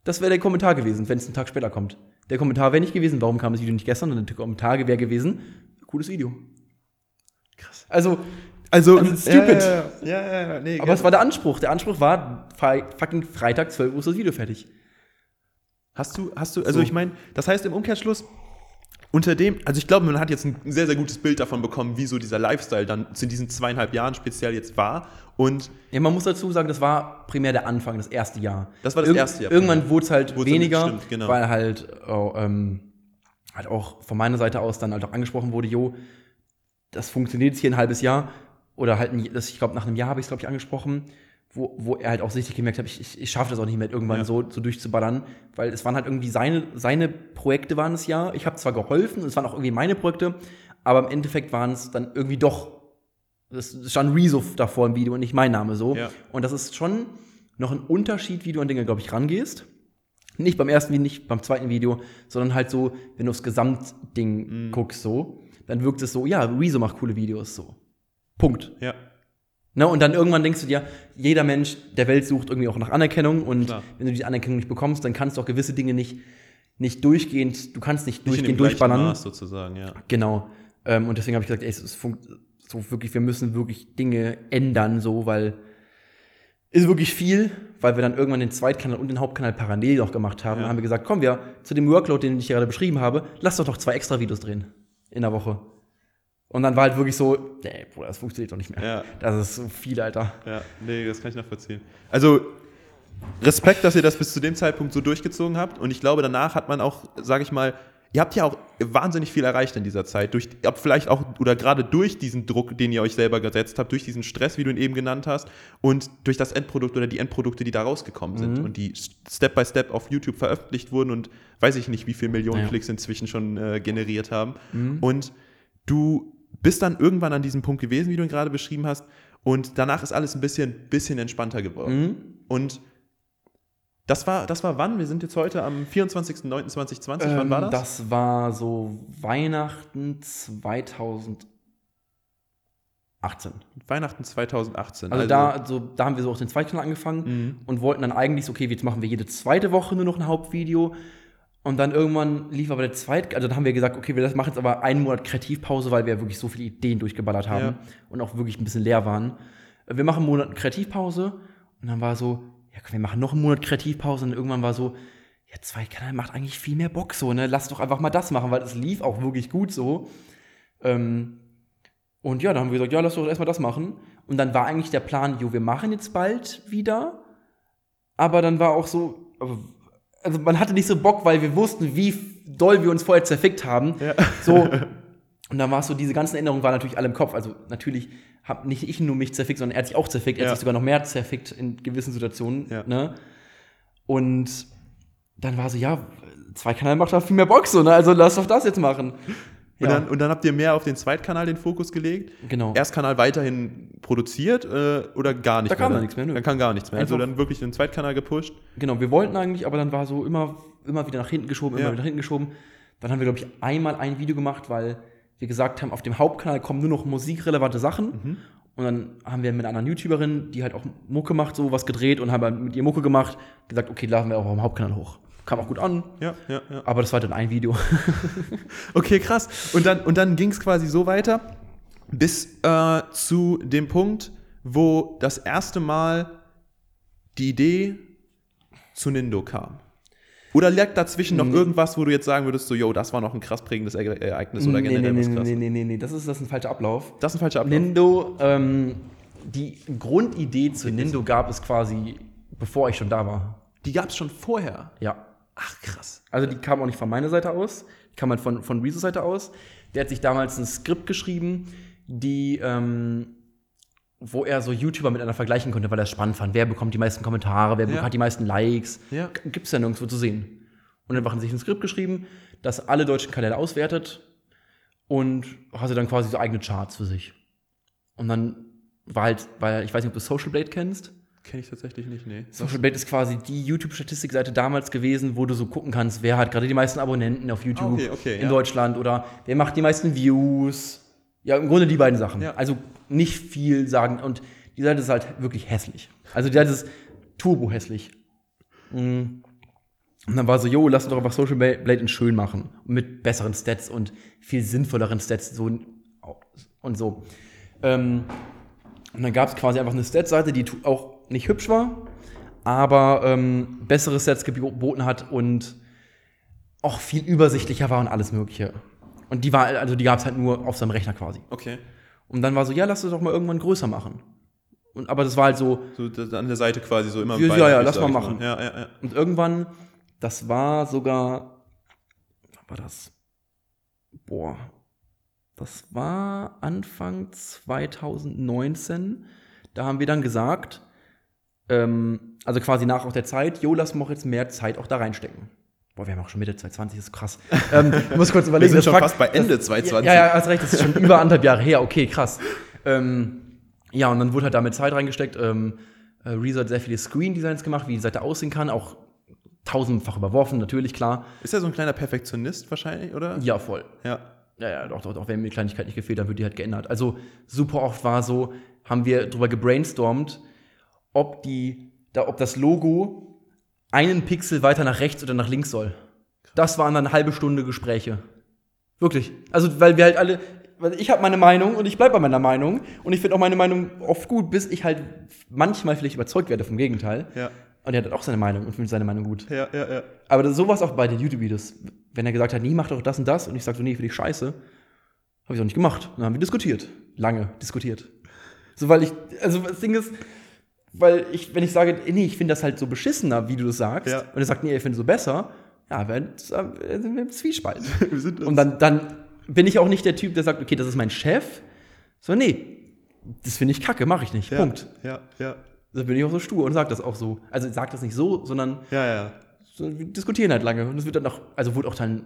Das wäre der Kommentar gewesen, wenn es einen Tag später kommt. Der Kommentar wäre nicht gewesen, warum kam das Video nicht gestern, sondern der Kommentar wäre gewesen, cooles Video. Also, Also, Also, stupid. Ja, ja, ja. Nee, aber es war der Anspruch. Der Anspruch war, fucking Freitag, 12 Uhr ist das Video fertig. Hast du, hast du, also So. ich meine, das heißt im Umkehrschluss, unter dem, also ich glaube, man hat jetzt ein sehr, sehr gutes Bild davon bekommen, wie so dieser Lifestyle dann zu diesen zweieinhalb Jahren speziell jetzt war. Und Ja, man muss dazu sagen, das war primär der Anfang, das erste Jahr. Das war das erste Jahr Irgendwann wurde es halt Wurde es- weniger, stimmt, genau. weil halt, oh, ähm, halt auch von meiner Seite aus dann halt auch angesprochen wurde, jo, das funktioniert jetzt hier ein halbes Jahr. Oder halt, ein, das, ich glaube, nach einem Jahr habe ich es, glaube ich, angesprochen, wo, wo er halt auch sichtlich gemerkt hat, ich, ich, ich schaffe das auch nicht mehr, irgendwann Ja. so, so durchzuballern. Weil es waren halt irgendwie seine, seine Projekte waren es ja. Ich habe zwar geholfen, es waren auch irgendwie meine Projekte, aber im Endeffekt waren es dann irgendwie doch das stand Rezo davor im Video und nicht mein Name so. Ja. Und das ist schon noch ein Unterschied, wie du an Dinge, glaube ich, rangehst. Nicht beim ersten Video, nicht beim zweiten Video, sondern halt so, wenn du aufs Gesamtding guckst, so, dann wirkt es so, ja, Rezo macht coole Videos, so. Punkt. ja, Ne? Und dann irgendwann denkst du dir, jeder Mensch der Welt sucht irgendwie auch nach Anerkennung und Klar. wenn du diese Anerkennung nicht bekommst, dann kannst du auch gewisse Dinge nicht, nicht durchgehend, du kannst nicht, nicht durchgehend durchballern. Maß sozusagen, ja. Genau. Ähm, und deswegen habe ich gesagt, ey, es ist funkt so wirklich, wir müssen wirklich Dinge ändern, so, weil ist wirklich viel, weil wir dann irgendwann den Zweitkanal und den Hauptkanal parallel noch gemacht haben. Ja. Dann haben wir gesagt, komm, wir zu dem Workload, den ich gerade beschrieben habe, lass doch noch zwei extra Videos drehen in der Woche. Und dann war halt wirklich so, ey, Bruder, das funktioniert doch nicht mehr. Ja. Das ist so viel, Alter. Ja, nee, das kann ich nachvollziehen. Also, Respekt, dass ihr das bis zu dem Zeitpunkt so durchgezogen habt. Und ich glaube, danach hat man auch, sage ich mal, ihr habt ja auch wahnsinnig viel erreicht in dieser Zeit. Durch, habt vielleicht auch, oder gerade durch diesen Druck, den ihr euch selber gesetzt habt, durch diesen Stress, wie du ihn eben genannt hast, und durch das Endprodukt oder die Endprodukte, die da rausgekommen sind Mhm. und die Step by Step auf YouTube veröffentlicht wurden und weiß ich nicht, wie viele Millionen Ja. Klicks inzwischen schon äh, generiert haben. Mhm. Und du bist dann irgendwann an diesem Punkt gewesen, wie du ihn gerade beschrieben hast, und danach ist alles ein bisschen, bisschen entspannter geworden. Mhm. Und das war, das war wann? Wir sind jetzt heute am 24.09.2020. wann war Ähm, das? Das war so Weihnachten 2018. Weihnachten 2018. Also, da, so, da haben wir so auch den Zweitkanal angefangen Mhm. und wollten dann eigentlich so, okay, jetzt machen wir jede zweite Woche nur noch ein Hauptvideo. Und dann irgendwann lief aber der Zweit, also dann haben wir gesagt, okay, wir machen jetzt aber einen Monat Kreativpause, weil wir wirklich so viele Ideen durchgeballert haben Ja. und auch wirklich ein bisschen leer waren. Wir machen einen Monat Kreativpause und dann war so, ja, komm, wir machen noch einen Monat Kreativpause und irgendwann war so, ja, Zweitkanal macht eigentlich viel mehr Bock so, ne? Lass doch einfach mal das machen, weil es lief auch wirklich gut so. Ähm, und ja, dann haben wir gesagt, ja, lass doch erstmal das machen. Und dann war eigentlich der Plan, jo, wir machen jetzt bald wieder. Aber dann war auch so, also man hatte nicht so Bock, weil wir wussten, wie doll wir uns vorher zerfickt haben. Ja. So. Und dann war es so, diese ganzen Änderungen waren natürlich alle im Kopf. Also natürlich habe nicht ich nur mich zerfickt, sondern er hat sich auch zerfickt. Er Ja. hat sich sogar noch mehr zerfickt in gewissen Situationen. Ja. Ne? Und dann war so, ja, zwei Kanal macht da viel mehr Bock so, ne? Also lass doch das jetzt machen. Und, dann, und dann habt ihr mehr auf den Zweitkanal den Fokus gelegt. genau. Erstkanal weiterhin produziert äh, oder gar nicht Da kam mehr? dann nichts mehr, nö. Da kam gar nichts mehr. Also Einfach- dann wirklich den Zweitkanal gepusht. Genau, wir wollten eigentlich, aber dann war so immer, immer wieder nach hinten geschoben, immer Ja. wieder nach hinten geschoben. Dann haben wir, glaube ich, einmal ein Video gemacht, weil wir gesagt haben, auf dem Hauptkanal kommen nur noch musikrelevante Sachen. Mhm. Und dann haben wir mit einer anderen YouTuberin, die halt auch Mucke macht, so was gedreht und haben halt mit ihr Mucke gemacht, gesagt, okay, laden wir auch am Hauptkanal hoch. Kam auch gut an, Ja, ja, ja. aber das war dann ein Video. Okay, krass. Und dann, und dann ging es quasi so weiter bis äh, zu dem Punkt, wo das erste Mal die Idee zu Nindo kam. Oder lag dazwischen noch Nee. irgendwas, wo du jetzt sagen würdest, so, yo, das war noch ein krass prägendes Ere- Ereignis oder nee, generell nee, was krass? nee, nee, nee, nee, das ist, das ist ein falscher Ablauf. Das ist ein falscher Ablauf. Nindo, ähm, die Grundidee zu Nindo gab es quasi, bevor ich schon da war. Die gab es schon vorher. Ja. Ach, krass. Also die kam auch nicht von meiner Seite aus, die kam halt von, von Rezos Seite aus. Der hat sich damals ein Skript geschrieben, die, ähm, wo er so YouTuber miteinander vergleichen konnte, weil er es spannend fand. Wer bekommt die meisten Kommentare, wer Ja. hat die meisten Likes? Ja. Gibt es ja nirgendwo zu sehen. Und dann haben sie sich ein Skript geschrieben, das alle deutschen Kanäle auswertet und hatte dann quasi so eigene Charts für sich. Und dann war halt, weil ich weiß nicht, ob du Social Blade kennst. Kenne ich tatsächlich nicht, nee. Social Blade ist quasi die YouTube-Statistikseite damals gewesen, wo du so gucken kannst, wer hat gerade die meisten Abonnenten auf YouTube Ah, okay, okay, in ja. Deutschland oder wer macht die meisten Views. Ja, im Grunde die beiden Sachen. Ja. Also nicht viel sagen. Und die Seite ist halt wirklich hässlich. Also die Seite ist turbo hässlich. Mm. Und dann war so, jo, lass uns doch einfach Social Blade in schön machen. Mit besseren Stats und viel sinnvolleren Stats so und so. Ähm, und dann gab es quasi einfach eine Stats-Seite, die auch nicht hübsch war, aber ähm, bessere Stats geboten hat und auch viel übersichtlicher war und alles Mögliche. Und die war, also die gab es halt nur auf seinem Rechner quasi. Okay. Und dann war so, ja, lass das doch mal irgendwann größer machen. Und, aber das war halt so, So an der Seite quasi so immer Ja, ja, ja, lass mal machen. Ja, ja, ja. und irgendwann, das war sogar, wann war das? Boah, das war Anfang 2019. Da haben wir dann gesagt, ähm, also quasi nach auch der Zeit, jo, lass mal auch jetzt mehr Zeit auch da reinstecken. Boah, wir haben auch schon Mitte 2020, das ist krass. ähm, ich muss kurz überlegen. sind das schon Fakt- fast bei Ende das, 2020. Ja, ja, hast recht, das ist schon über anderthalb Jahre her, okay, krass. Ähm, ja, und dann wurde halt damit Zeit reingesteckt. Ähm, äh, Rezo hat sehr viele Screen-Designs gemacht, wie die Seite aussehen kann, auch tausendfach überworfen, natürlich, klar. Ist er so ein kleiner Perfektionist wahrscheinlich, oder? Ja, voll. Ja. Ja, ja, doch, doch, doch, wenn mir die Kleinigkeit nicht gefehlt, dann wird die halt geändert. Also super oft war so, haben wir drüber gebrainstormt, ob die, da, ob das Logo einen Pixel weiter nach rechts oder nach links soll. Das waren dann eine halbe Stunde Gespräche. Wirklich. Also, weil wir halt alle, weil ich habe meine Meinung und ich bleibe bei meiner Meinung und ich finde auch meine Meinung oft gut, bis ich halt manchmal vielleicht überzeugt werde vom Gegenteil. Ja. Und er hat auch seine Meinung und findet seine Meinung gut. Ja, ja, ja. Aber sowas auch bei den YouTube-Videos. Wenn er gesagt hat, nee, mach doch das und das, und ich sag so, nee, finde ich scheiße, habe ich auch nicht gemacht. Dann haben wir diskutiert. Lange diskutiert. So, weil ich, also das Ding ist, weil ich, wenn ich sage, nee, ich finde das halt so beschissener, wie du das sagst, Ja. und er sagt, nee, ich finde es so besser, ja, wir sind wir im Zwiespalt. Wir sind uns- und dann, dann bin ich auch nicht der Typ, der sagt, okay, das ist mein Chef, so, nee, das finde ich kacke, mache ich nicht. ja, Punkt. Ja, ja. Da bin ich auch so stur und sage das auch so. Also sag das nicht so, sondern Ja, ja. so, wir diskutieren halt lange. Und es wird dann auch, also wurde auch dann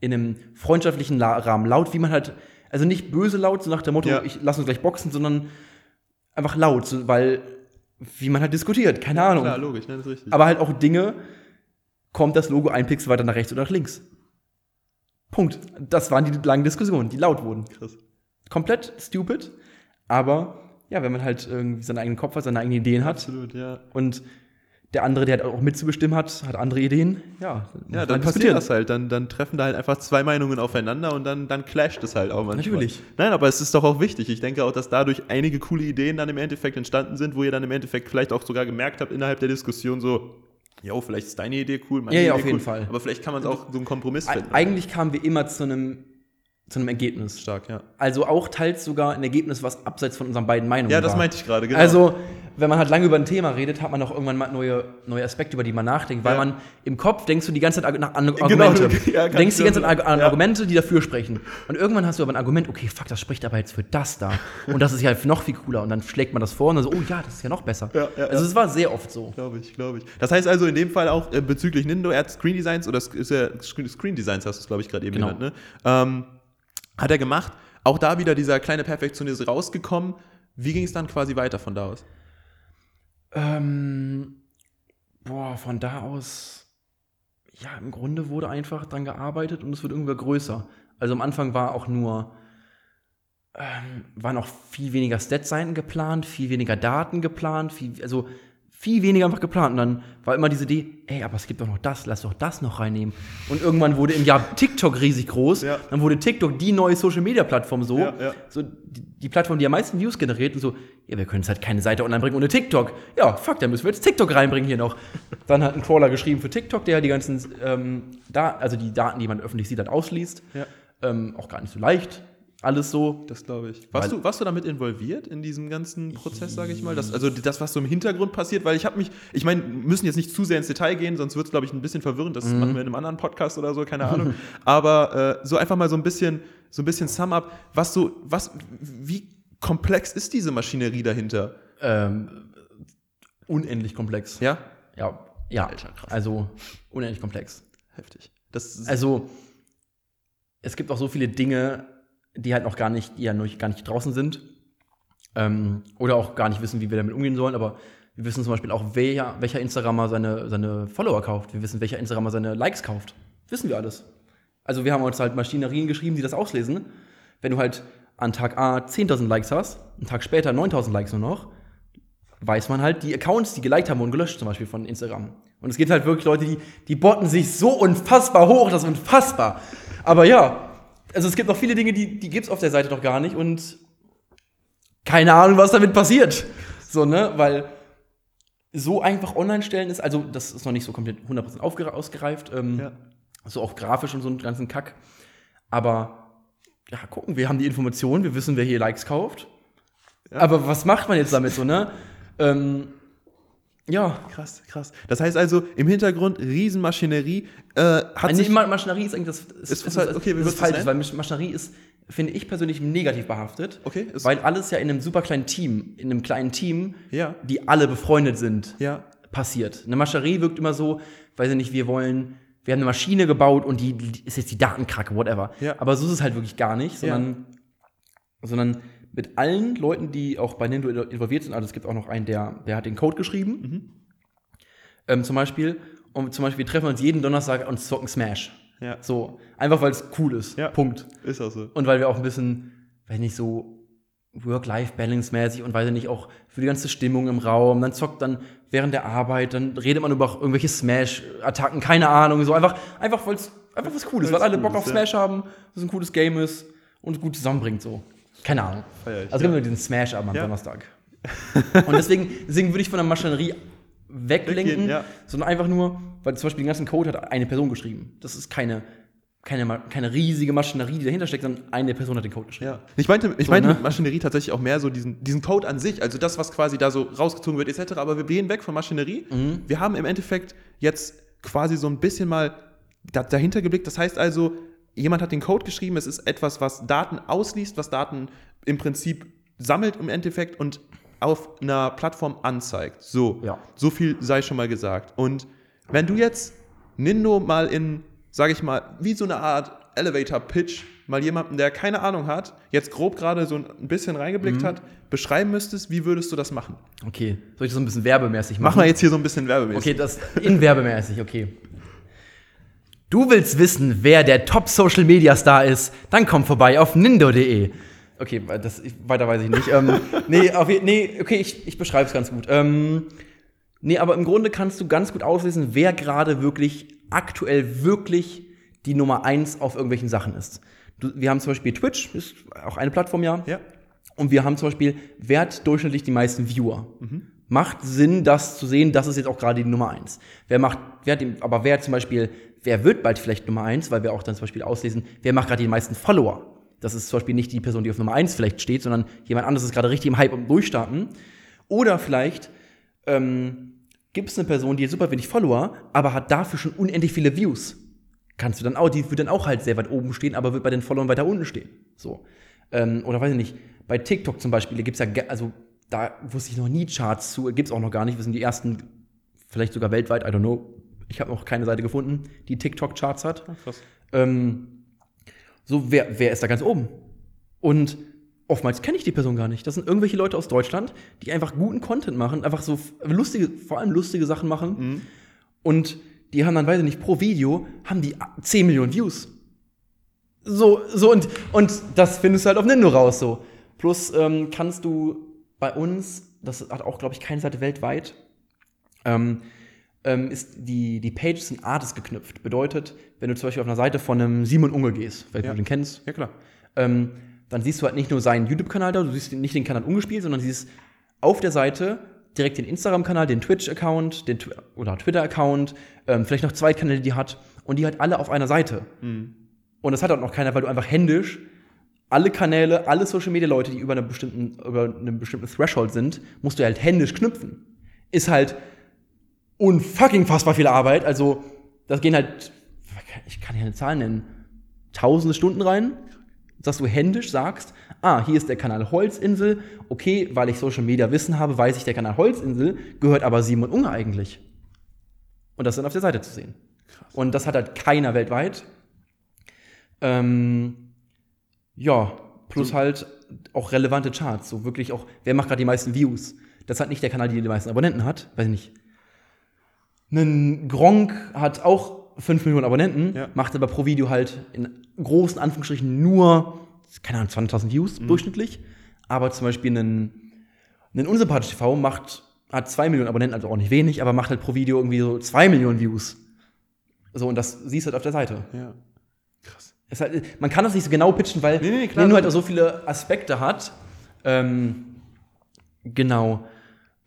in einem freundschaftlichen Rahmen laut, wie man halt, also nicht böse laut, so nach dem Motto, Ja. ich lass uns gleich boxen, sondern einfach laut, so, weil, wie man halt diskutiert, keine Ahnung. Klar, logisch, ne, das ist richtig. Aber halt auch Dinge, kommt das Logo ein Pixel weiter nach rechts oder nach links. Punkt. Das waren die langen Diskussionen, die laut wurden. Krass. Komplett stupid, aber ja, wenn man halt irgendwie seinen eigenen Kopf hat, seine eigenen Ideen hat, Absolut, ja. und der andere, der halt auch mitzubestimmen hat, hat andere Ideen. Ja, Ja, dann passiert das halt. Dann, dann treffen da halt einfach zwei Meinungen aufeinander und dann, dann clasht es halt auch manchmal. Natürlich. Nein, aber es ist doch auch wichtig. Ich denke auch, dass dadurch einige coole Ideen dann im Endeffekt entstanden sind, wo ihr dann im Endeffekt vielleicht auch sogar gemerkt habt innerhalb der Diskussion so, jo, vielleicht ist deine Idee cool, meine Ja, ja, Idee auf jeden cool, Fall. Aber vielleicht kann man auch so einen Kompromiss finden. eigentlich kamen wir immer zu einem, zu einem Ergebnis. Stark, ja. Also auch teils sogar ein Ergebnis, was abseits von unseren beiden Meinungen Ja, das war. meinte ich gerade, genau. Also, wenn man halt lange über ein Thema redet, hat man auch irgendwann mal neue, neue Aspekte, über die man nachdenkt, weil Ja. man im Kopf denkst du die ganze Zeit an, an Genau, Argumente. ja, du denkst die ganze Zeit genau. an, an Ja. Argumente, die dafür sprechen. Und irgendwann hast du aber ein Argument, okay, fuck, das spricht aber jetzt für das da. Und das ist ja noch viel cooler. Und dann schlägt man das vor und dann so, oh ja, das ist ja noch besser. Also es war sehr oft so. Glaube ich, glaube ich. Das heißt also in dem Fall auch äh, bezüglich Nindo, er hat Screen Designs oder Sk- ist ja Screen Screen Designs hast du es, glaube ich, gerade eben Genau. genannt, ne? Ähm, hat er gemacht. Auch da wieder dieser kleine Perfektionist rausgekommen. Wie ging es dann quasi weiter von da aus? Ähm, boah, von da aus, ja, im Grunde wurde einfach dran gearbeitet und es wird irgendwann größer. Also am Anfang war auch nur, ähm, waren auch viel weniger Stat-Seiten geplant, viel weniger Daten geplant, viel, also viel weniger einfach geplant. Und dann war immer diese Idee, ey, aber es gibt doch noch das, lass doch das noch reinnehmen. Und irgendwann wurde im Jahr TikTok riesig groß. Ja. Dann wurde TikTok die neue Social-Media-Plattform so. Ja, ja. So die, die Plattform, die am meisten Views generiert und so, ja, wir können jetzt halt keine Seite online bringen ohne TikTok. Ja, fuck, dann müssen wir jetzt TikTok reinbringen hier noch. Dann hat ein Crawler geschrieben für TikTok, der die ganzen, ähm, da, also die Daten, die man öffentlich sieht, dann. Ja. Ähm, auch gar nicht so leicht. Alles so. Das glaube ich. Warst du, warst du damit involviert in diesem ganzen Prozess, sage ich mal? Das, also das, was so im Hintergrund passiert, weil ich habe mich, ich meine, müssen jetzt nicht zu sehr ins Detail gehen, sonst wird es, glaube ich, ein bisschen verwirrend. Das machen wir in einem anderen Podcast oder so, keine Ahnung. Aber äh, so einfach mal so ein bisschen, so ein bisschen Sum up, was so, was, wie komplex ist diese Maschinerie dahinter? Ähm, unendlich komplex. Ja? Ja, ja. Alter. Also unendlich komplex. Heftig. Also, es gibt auch so viele Dinge, die halt noch gar nicht, die ja noch gar nicht draußen sind. Ähm, oder auch gar nicht wissen, wie wir damit umgehen sollen, aber wir wissen zum Beispiel auch, wer, welcher Instagrammer seine, seine Follower kauft. Wir wissen, welcher Instagrammer seine Likes kauft. Wissen wir alles. Also wir haben uns halt Maschinerien geschrieben, die das auslesen. Wenn du halt an Tag A 10.000 Likes hast, einen Tag später 9.000 Likes nur noch, weiß man halt, die Accounts, die geliked haben, wurden gelöscht, zum Beispiel von Instagram. Und es gibt halt wirklich Leute, die, die botten sich so unfassbar hoch, das ist unfassbar. Aber ja, also es gibt noch viele Dinge, die, die gibt es auf der Seite doch gar nicht und keine Ahnung, was damit passiert. So, ne, weil so einfach online stellen ist, also das ist noch nicht so komplett 100% aufgere- ausgereift, ähm, Ja. so auch grafisch und so einen ganzen Kack. Aber ja, gucken, wir haben die Informationen, wir wissen, wer hier Likes kauft. Aber was macht man jetzt damit so, ne? ähm, ja. Krass, krass. Das heißt also, im Hintergrund Riesenmaschinerie äh, hat Also sich. Ma- Maschinerie ist eigentlich das, ist, Ist- ist, ist- ist, okay, ist du falsch, weil Masch- Maschinerie ist, finde ich persönlich negativ behaftet. Okay, ist- weil alles ja in einem super kleinen Team, in einem kleinen Team, Ja. die alle befreundet sind, Ja. passiert. Eine Maschinerie wirkt immer so, weiß ich nicht, wir wollen, wir haben eine Maschine gebaut und die, die ist jetzt die Datenkrake, whatever. Ja. Aber so ist es halt wirklich gar nicht, sondern, sondern mit allen Leuten, die auch bei Nintendo involviert sind, also es gibt auch noch einen, der, der hat den Code geschrieben, Mhm. ähm, zum Beispiel, und zum Beispiel wir treffen uns jeden Donnerstag und zocken Smash. Ja. So, einfach weil es cool ist. Ja. Punkt. Ist auch so. Und weil wir auch ein bisschen, weiß nicht, so Work-Life-Balance-mäßig und weiß ich nicht, auch für die ganze Stimmung im Raum, dann zockt dann während der Arbeit, dann redet man über irgendwelche Smash-Attacken, keine Ahnung, so einfach, einfach weil es einfach was Cooles, weil alle cool Bock ist, auf ja. Smash haben, dass es ein cooles Game ist und gut zusammenbringt, so. Keine Ahnung. Feier ich, also ja. wir diesen Smash-Abend am Ja. Donnerstag. und deswegen, deswegen würde ich von der Maschinerie weglenken, Weggehen, ja. sondern einfach nur, weil zum Beispiel den ganzen Code hat eine Person geschrieben. Das ist keine, keine, keine riesige Maschinerie, die dahinter steckt, sondern eine Person hat den Code geschrieben. Ja. Ich meinte, ich So, meinte ne? mit Maschinerie tatsächlich auch mehr so diesen, diesen Code an sich, also das, was quasi da so rausgezogen wird, etc. Aber wir gehen weg von Maschinerie. Mhm. Wir haben im Endeffekt jetzt quasi so ein bisschen mal da, dahinter geblickt. Das heißt also, jemand hat den Code geschrieben, es ist etwas, was Daten ausliest, was Daten im Prinzip sammelt im Endeffekt und auf einer Plattform anzeigt. So, Ja. so viel sei schon mal gesagt. Und wenn du jetzt Nindo mal in, sage ich mal, wie so eine Art Elevator-Pitch mal jemanden, der keine Ahnung hat, jetzt grob gerade so ein bisschen reingeblickt Mhm. hat, beschreiben müsstest, wie würdest du das machen? Okay, soll ich das so ein bisschen werbemäßig machen? Mach mal jetzt hier so ein bisschen werbemäßig. Okay, das in werbemäßig, okay. Du willst wissen, wer der Top-Social-Media-Star ist? Dann komm vorbei auf nindo.de. Okay, das, ich- weiter weiß ich nicht. ähm, nee, auf, nee, okay, ich, ich beschreibe es ganz gut. Ähm, nee, aber im Grunde kannst du ganz gut auslesen, wer gerade wirklich aktuell wirklich die Nummer eins auf irgendwelchen Sachen ist. Du, wir haben zum Beispiel Twitch, ist auch eine Plattform, ja. Ja. Und wir haben zum Beispiel, wer hat durchschnittlich die meisten Viewer? Macht Sinn, das zu sehen, das ist jetzt auch gerade die Nummer eins. Wer macht, wer hat den, aber wer zum Beispiel, wer wird bald vielleicht Nummer eins, weil wir auch dann zum Beispiel auslesen, wer macht gerade die meisten Follower? Das ist zum Beispiel nicht die Person, die auf Nummer eins vielleicht steht, sondern jemand anderes ist gerade richtig im Hype und Durchstarten. Oder vielleicht ähm, gibt es eine Person, die hat super wenig Follower, aber hat dafür schon unendlich viele Views. Kannst du dann auch, die wird dann auch halt sehr weit oben stehen, aber wird bei den Followern weiter unten stehen. So. Ähm, oder weiß ich nicht, bei TikTok zum Beispiel, da gibt es ja, also da wusste ich noch nie Charts zu, gibt es auch noch gar nicht. Wir sind die ersten, vielleicht sogar weltweit, I don't know. Ich habe noch keine Seite gefunden, die TikTok-Charts hat. krass. Ähm, so, wer, wer ist da ganz oben? Und oftmals kenne ich die Person gar nicht. Das sind irgendwelche Leute aus Deutschland, die einfach guten Content machen, einfach so lustige, vor allem lustige Sachen machen. Und die haben dann, weiß ich nicht, pro Video haben die 10 Millionen Views. So, so und, und das findest du halt auf Nindo raus so. Plus ähm, kannst du bei uns, das hat auch, glaube ich, keine Seite weltweit, ähm, ähm, ist die, die Pages sind Artist geknüpft. Bedeutet, wenn du zum Beispiel auf einer Seite von einem Simon Unge gehst, vielleicht Ja. du den kennst, Ja, klar. ähm, dann siehst du halt nicht nur seinen YouTube-Kanal da, du siehst nicht den Kanal ungespielt, sondern siehst auf der Seite direkt den Instagram-Kanal, den Twitch-Account, den Twi oder Twitter-Account, ähm, vielleicht noch zwei Kanäle, die hat und die halt alle auf einer Seite. Und das hat auch noch keiner, weil du einfach händisch alle Kanäle, alle Social-Media-Leute, die über, einen bestimmten, über einen bestimmten Threshold sind, musst du halt händisch knüpfen. Ist halt unfucking fassbar viel Arbeit. Also, das gehen halt, ich kann ja eine Zahl nennen, tausende Stunden rein, dass du händisch sagst, ah, hier ist der Kanal Holzinsel, okay, weil ich Social Media Wissen habe, weiß ich, der Kanal Holzinsel gehört aber Simon Unge eigentlich. Und das dann auf der Seite zu sehen. Und das hat halt keiner weltweit. Ähm, ja, plus halt auch relevante Charts, so wirklich auch, wer macht gerade die meisten Views? Das hat nicht der Kanal, der die meisten Abonnenten hat, weiß ich nicht. Ein Gronk hat auch 5 Millionen Abonnenten, Ja. macht aber pro Video halt in großen Anführungsstrichen nur, keine Ahnung, 20.000 Views Mhm. durchschnittlich. Aber zum Beispiel ein, ein Unsympathisch TV macht, hat 2 Millionen Abonnenten, also auch nicht wenig, aber macht halt pro Video irgendwie so 2 Millionen Views. So, und das siehst du halt auf der Seite. Ja. Halt, man kann das nicht so genau pitchen, weil Nee, nee, klar, Nintendo halt auch so viele Aspekte hat. Ähm, genau.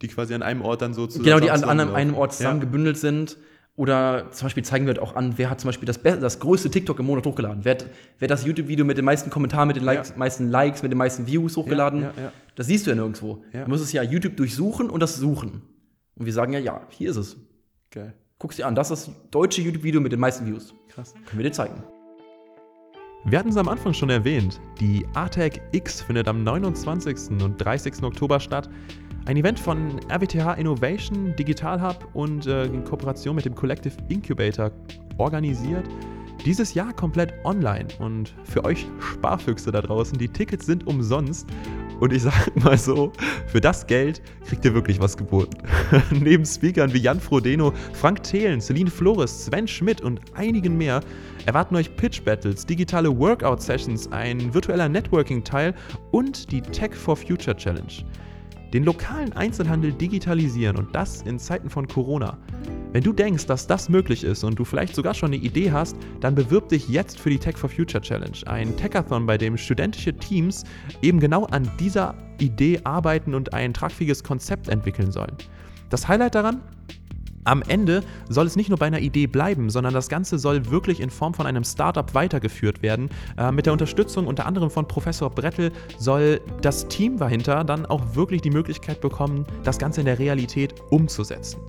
Die quasi an einem Ort dann so zusammen Genau, die an, an einem, Ort zusammen gebündelt sind. Oder zum Beispiel zeigen wir halt auch an, wer hat zum Beispiel das, das größte TikTok im Monat hochgeladen. Wer hat, wer hat das YouTube-Video mit den meisten Kommentaren, mit den Likes, Ja. meisten Likes, mit den meisten Views hochgeladen. ja, ja. Das siehst du ja nirgendwo. Ja. Du musst es ja YouTube durchsuchen und das suchen. Und wir sagen ja, ja, hier ist es. Geil. Guck's dir an, das ist das deutsche YouTube-Video mit den meisten Views. Krass. Können wir dir zeigen. Wir hatten es am Anfang schon erwähnt. Die ATEC X findet am 29. und 30. Oktober statt. Ein Event von RWTH Innovation, Digital Hub und äh, in Kooperation mit dem Collective Incubator organisiert. Dieses Jahr komplett online und für euch Sparfüchse da draußen, die Tickets sind umsonst. Und ich sag mal so, für das Geld kriegt ihr wirklich was geboten. Neben Speakern wie Jan Frodeno, Frank Thelen, Celine Flores, Sven Schmidt und einigen mehr erwarten euch Pitch Battles, digitale Workout Sessions, ein virtueller Networking-Teil und die Tech for Future Challenge. Den lokalen Einzelhandel digitalisieren und das in Zeiten von Corona. Wenn du denkst, dass das möglich ist und du vielleicht sogar schon eine Idee hast, dann bewirb dich jetzt für die Tech for Future Challenge, ein Techathon, bei dem studentische Teams eben genau an dieser Idee arbeiten und ein tragfähiges Konzept entwickeln sollen. Das Highlight daran? Am Ende soll es nicht nur bei einer Idee bleiben, sondern das Ganze soll wirklich in Form von einem Startup weitergeführt werden. Äh, mit der Unterstützung unter anderem von Professor Brettel soll das Team dahinter dann auch wirklich die Möglichkeit bekommen, das Ganze in der Realität umzusetzen.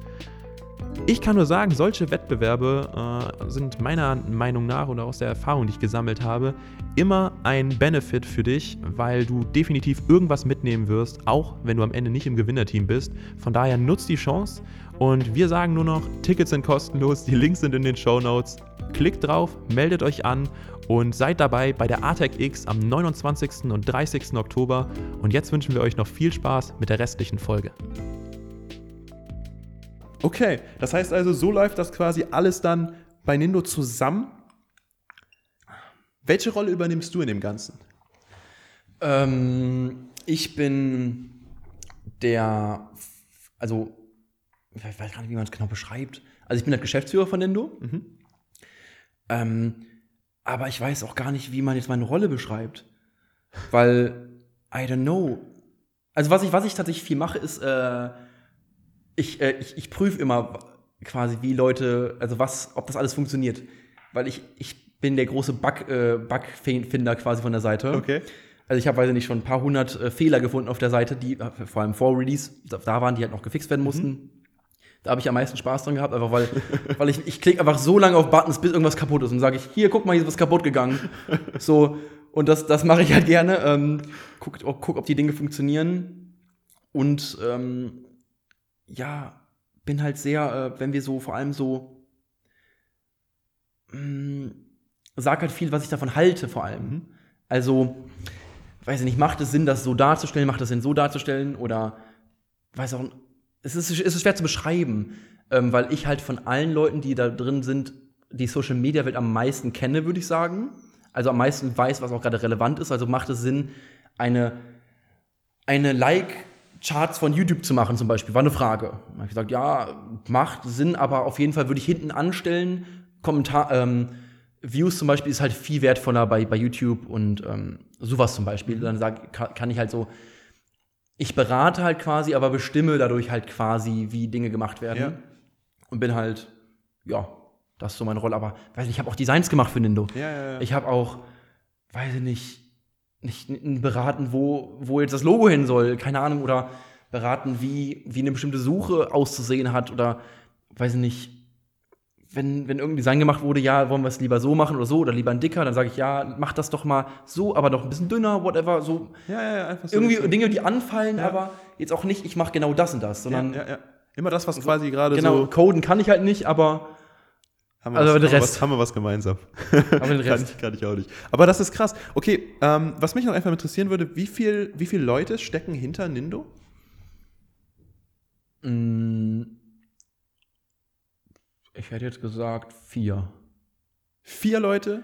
Ich kann nur sagen, solche Wettbewerbe äh, sind meiner Meinung nach oder aus der Erfahrung, die ich gesammelt habe, immer ein Benefit für dich, weil du definitiv irgendwas mitnehmen wirst, auch wenn du am Ende nicht im Gewinnerteam bist. Von daher nutzt die Chance und wir sagen nur noch, Tickets sind kostenlos, die Links sind in den Show Notes. Klickt drauf, meldet euch an und seid dabei bei der ATEC X am 29. und 30. Oktober. Und jetzt wünschen wir euch noch viel Spaß mit der restlichen Folge. Okay, das heißt also, so läuft das quasi alles dann bei Nindo zusammen. Welche Rolle übernimmst du in dem Ganzen? Ähm, ich bin der, also, ich weiß gar nicht, wie man es genau beschreibt. Also ich bin der Geschäftsführer von Nendo. Ähm, aber ich weiß auch gar nicht, wie man jetzt meine Rolle beschreibt. Weil, I don't know. Also was ich, was ich tatsächlich viel mache, ist, äh, ich, äh, ich, ich prüfe immer quasi, wie Leute, also was, ob das alles funktioniert. Weil ich, ich bin der große Bug, äh, Bugfinder quasi von der Seite. Okay. Also ich habe, weiß ich nicht, schon ein paar hundert äh, Fehler gefunden auf der Seite, die äh, vor allem vor Release, da, da waren, die halt noch gefixt werden mussten. Da habe ich am meisten Spaß dran gehabt, einfach weil, weil ich, ich klicke einfach so lange auf Buttons, bis irgendwas kaputt ist. Und sage ich, hier, guck mal, hier ist was kaputt gegangen. So, und das, das mache ich halt gerne. Ähm, guck, guck, ob die Dinge funktionieren. Und ähm, ja, bin halt sehr, äh, wenn wir so vor allem so mh, sag halt viel, was ich davon halte, vor allem. Also, weiß ich nicht, macht es Sinn, das so darzustellen, macht es Sinn, so darzustellen oder weiß auch, es ist, es ist schwer zu beschreiben, ähm, weil ich halt von allen Leuten, die da drin sind, die Social Media Welt am meisten kenne, würde ich sagen. Also am meisten weiß, was auch gerade relevant ist. Also macht es Sinn, eine, eine Like-Charts von YouTube zu machen, zum Beispiel. War eine Frage. Da habe ich gesagt, ja, macht Sinn, aber auf jeden Fall würde ich hinten anstellen. Kommentar, ähm, Views zum Beispiel ist halt viel wertvoller bei, bei YouTube und ähm, sowas zum Beispiel. Dann sag, kann ich halt so, ich berate halt quasi, aber bestimme dadurch halt quasi, wie Dinge gemacht werden. Ja. Und bin halt, ja, das ist so meine Rolle. Aber weiß nicht, ich habe auch Designs gemacht für Nindo. Ja, ja, ja. Ich habe auch, weiß ich nicht, nicht beraten, wo, wo jetzt das Logo hin soll, keine Ahnung, oder beraten, wie, wie eine bestimmte Suche auszusehen hat, oder weiß ich nicht, wenn, wenn irgendein Design gemacht wurde, ja, wollen wir es lieber so machen oder so, oder lieber ein dicker, dann sage ich, ja, mach das doch mal so, aber doch ein bisschen dünner, whatever, so. ja, ja, ja, einfach so. Irgendwie so. Dinge, die anfallen, Ja. aber jetzt auch nicht, ich mache genau das und das, ja, sondern ja, ja. Immer das, was quasi gerade genau, so. coden kann ich halt nicht, aber, Haben wir, Also was, den haben, wir Rest. was, haben wir was gemeinsam. aber den kann, Rest. ich, kann ich auch nicht. Aber das ist krass. Okay, ähm, was mich noch einfach interessieren würde, wie viel, wie viele Leute stecken hinter Nindo? Mm, Ich hätte jetzt gesagt vier. Vier Leute?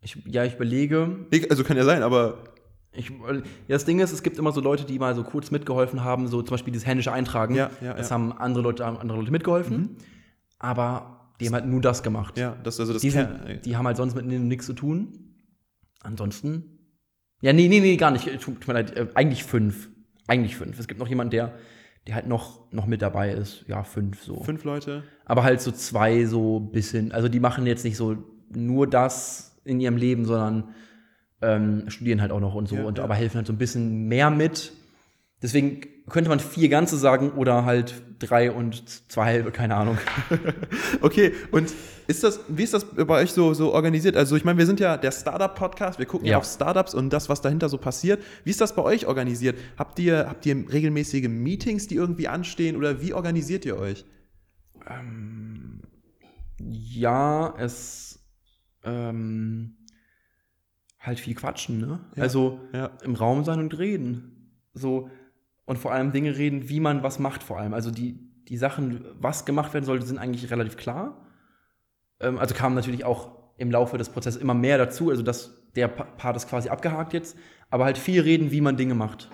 Ich, ja, ich überlege. Also kann ja sein, aber Ich, ja, das Ding ist, es gibt immer so Leute, die mal so kurz mitgeholfen haben, so zum Beispiel dieses händische Eintragen. Ja, ja, das ja. Mhm. haben andere Leute, haben andere Leute mitgeholfen. Aber die haben halt nur das gemacht. ja, das also das die, sind, die haben halt sonst mit denen nichts zu tun. Ansonsten. Ja, nee, nee, nee, gar nicht. Tut, tut mir leid. Äh, eigentlich fünf. Eigentlich fünf. Es gibt noch jemanden, der, der halt noch, noch mit dabei ist. Ja, fünf so. Fünf Leute. Aber halt so zwei so bisschen, also die machen jetzt nicht so nur das in ihrem Leben, sondern ähm, studieren halt auch noch und so Ja, und ja. aber helfen halt so ein bisschen mehr mit. Deswegen könnte man vier ganze sagen oder halt drei und zwei halbe, keine Ahnung. Okay, und ist das, wie ist das bei euch so, so organisiert? Also, ich meine, wir sind ja der Startup-Podcast, wir gucken ja. Ja. auf Startups und das, was dahinter so passiert. Wie ist das bei euch organisiert? Habt ihr, habt ihr regelmäßige Meetings, die irgendwie anstehen oder wie organisiert ihr euch? Ja, es ähm, halt viel quatschen, ne? Ja. Also Ja. im Raum sein und reden. So und vor allem Dinge reden, wie man was macht vor allem. Also die, die Sachen, was gemacht werden sollte, sind eigentlich relativ klar. Ähm, also kam natürlich auch im Laufe des Prozesses immer mehr dazu. Also das, der Pa- Part ist quasi abgehakt jetzt. Aber halt viel reden, wie man Dinge macht.